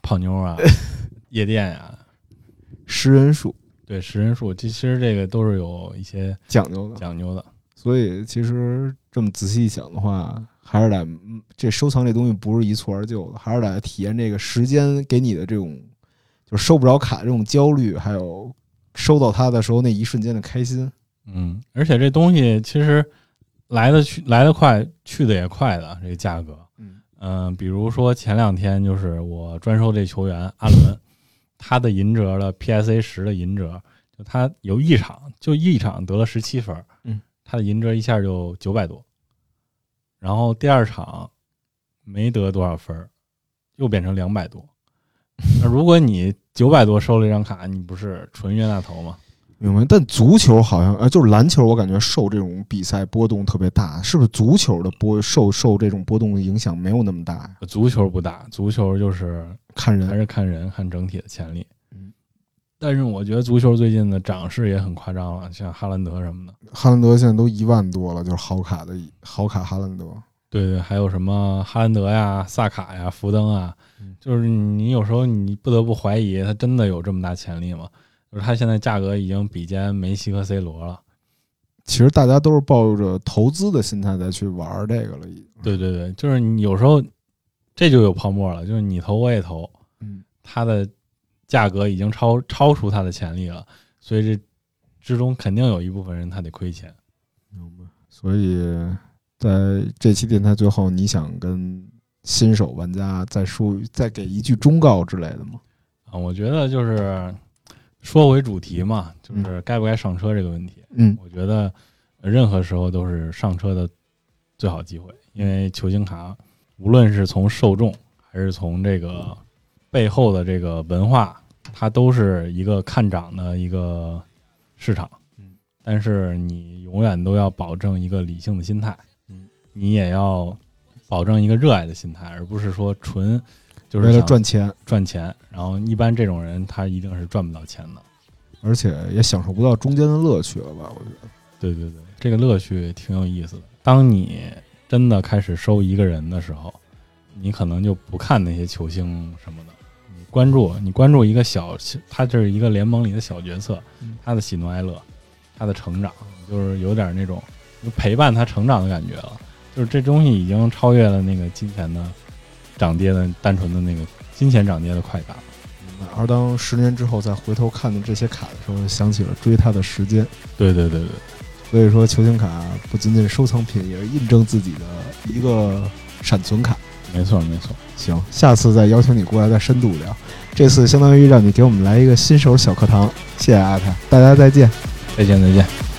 Speaker 2: 泡妞啊、[LAUGHS] 夜店呀、
Speaker 1: 识人数
Speaker 2: 对，识人数，这其实这个都是有一些
Speaker 1: 讲究的。
Speaker 2: 讲究的。
Speaker 1: 所以其实这么仔细一想的话，还是得嗯这收藏这东西不是一蹴而就的，还是得体验这个时间给你的这种，就是收不着卡这种焦虑，还有收到它的时候那一瞬间的开心。
Speaker 2: 嗯，而且这东西其实来的去来的快，去的也快的，这个价格。
Speaker 1: 嗯
Speaker 2: 嗯、比如说前两天就是我专收这球员阿伦，[LAUGHS] 他的银折的 PSA 十的银折，就他有一场就一场得了十七分，
Speaker 1: 嗯，
Speaker 2: 他的银折一下就九百多，然后第二场没得多少分儿，又变成两百多。[LAUGHS] 那如果你九百多收了一张卡，你不是纯冤大头吗？
Speaker 1: 明白。但足球好像呃，就是篮球，我感觉受这种比赛波动特别大，是不是？足球的波受受这种波动的影响没有那么大呀？
Speaker 2: 足球不大，足球就是
Speaker 1: 看人
Speaker 2: 还是看人看整体的潜力。
Speaker 1: 嗯，
Speaker 2: 但是我觉得足球最近的涨势也很夸张了，像哈兰德什么的。
Speaker 1: 哈兰德现在都一万多了，就是好卡的好卡哈兰德。
Speaker 2: 对对，还有什么哈兰德呀、萨卡呀、福登啊
Speaker 1: 嗯，
Speaker 2: 就是你有时候你不得不怀疑他真的有这么大潜力吗？就是他现在价格已经比肩梅西和 C 罗了。
Speaker 1: 其实大家都是抱着投资的心态再去玩这个了，已经。
Speaker 2: 对对对，就是你有时候这就有泡沫了，就是你投我也投，
Speaker 1: 嗯，
Speaker 2: 它的价格已经超超出它的潜力了，所以这之中肯定有一部分人他得亏钱。
Speaker 1: 明白。所以在这期电台最后，你想跟新手玩家再说再给一句忠告之类的吗？
Speaker 2: 啊，我觉得就是说回主题嘛，就是该不该上车这个问题。
Speaker 1: 嗯
Speaker 2: 我觉得任何时候都是上车的最好机会，因为球星卡无论是从受众还是从这个背后的这个文化它都是一个看涨的一个市场，
Speaker 1: 嗯，
Speaker 2: 但是你永远都要保证一个理性的心态，
Speaker 1: 嗯，
Speaker 2: 你也要保证一个热爱的心态，而不是说纯就是
Speaker 1: 为了赚钱，
Speaker 2: 赚钱。然后一般这种人他一定是赚不到钱的。
Speaker 1: 而且也享受不到中间的乐趣了吧？我觉得，
Speaker 2: 对对对，这个乐趣挺有意思的。当你真的开始收一个人的时候，你可能就不看那些球星什么的，你关注你关注一个小，他这是一个联盟里的小角色
Speaker 1: 嗯，
Speaker 2: 他的喜怒哀乐，他的成长，就是有点那种陪伴他成长的感觉了。就是这东西已经超越了那个金钱的涨跌的单纯的那个金钱涨跌的快感了。
Speaker 1: 而当十年之后再回头看的这些卡的时候，想起了追他的时间。
Speaker 2: 对对对对，
Speaker 1: 所以说，球星卡不仅仅是收藏品，也是印证自己的一个闪存卡。
Speaker 2: 没错没错。
Speaker 1: 行，下次再邀请你过来再深度聊。这次相当于让你给我们来一个新手小课堂，谢谢阿泰，大家再见。
Speaker 2: 再见再见。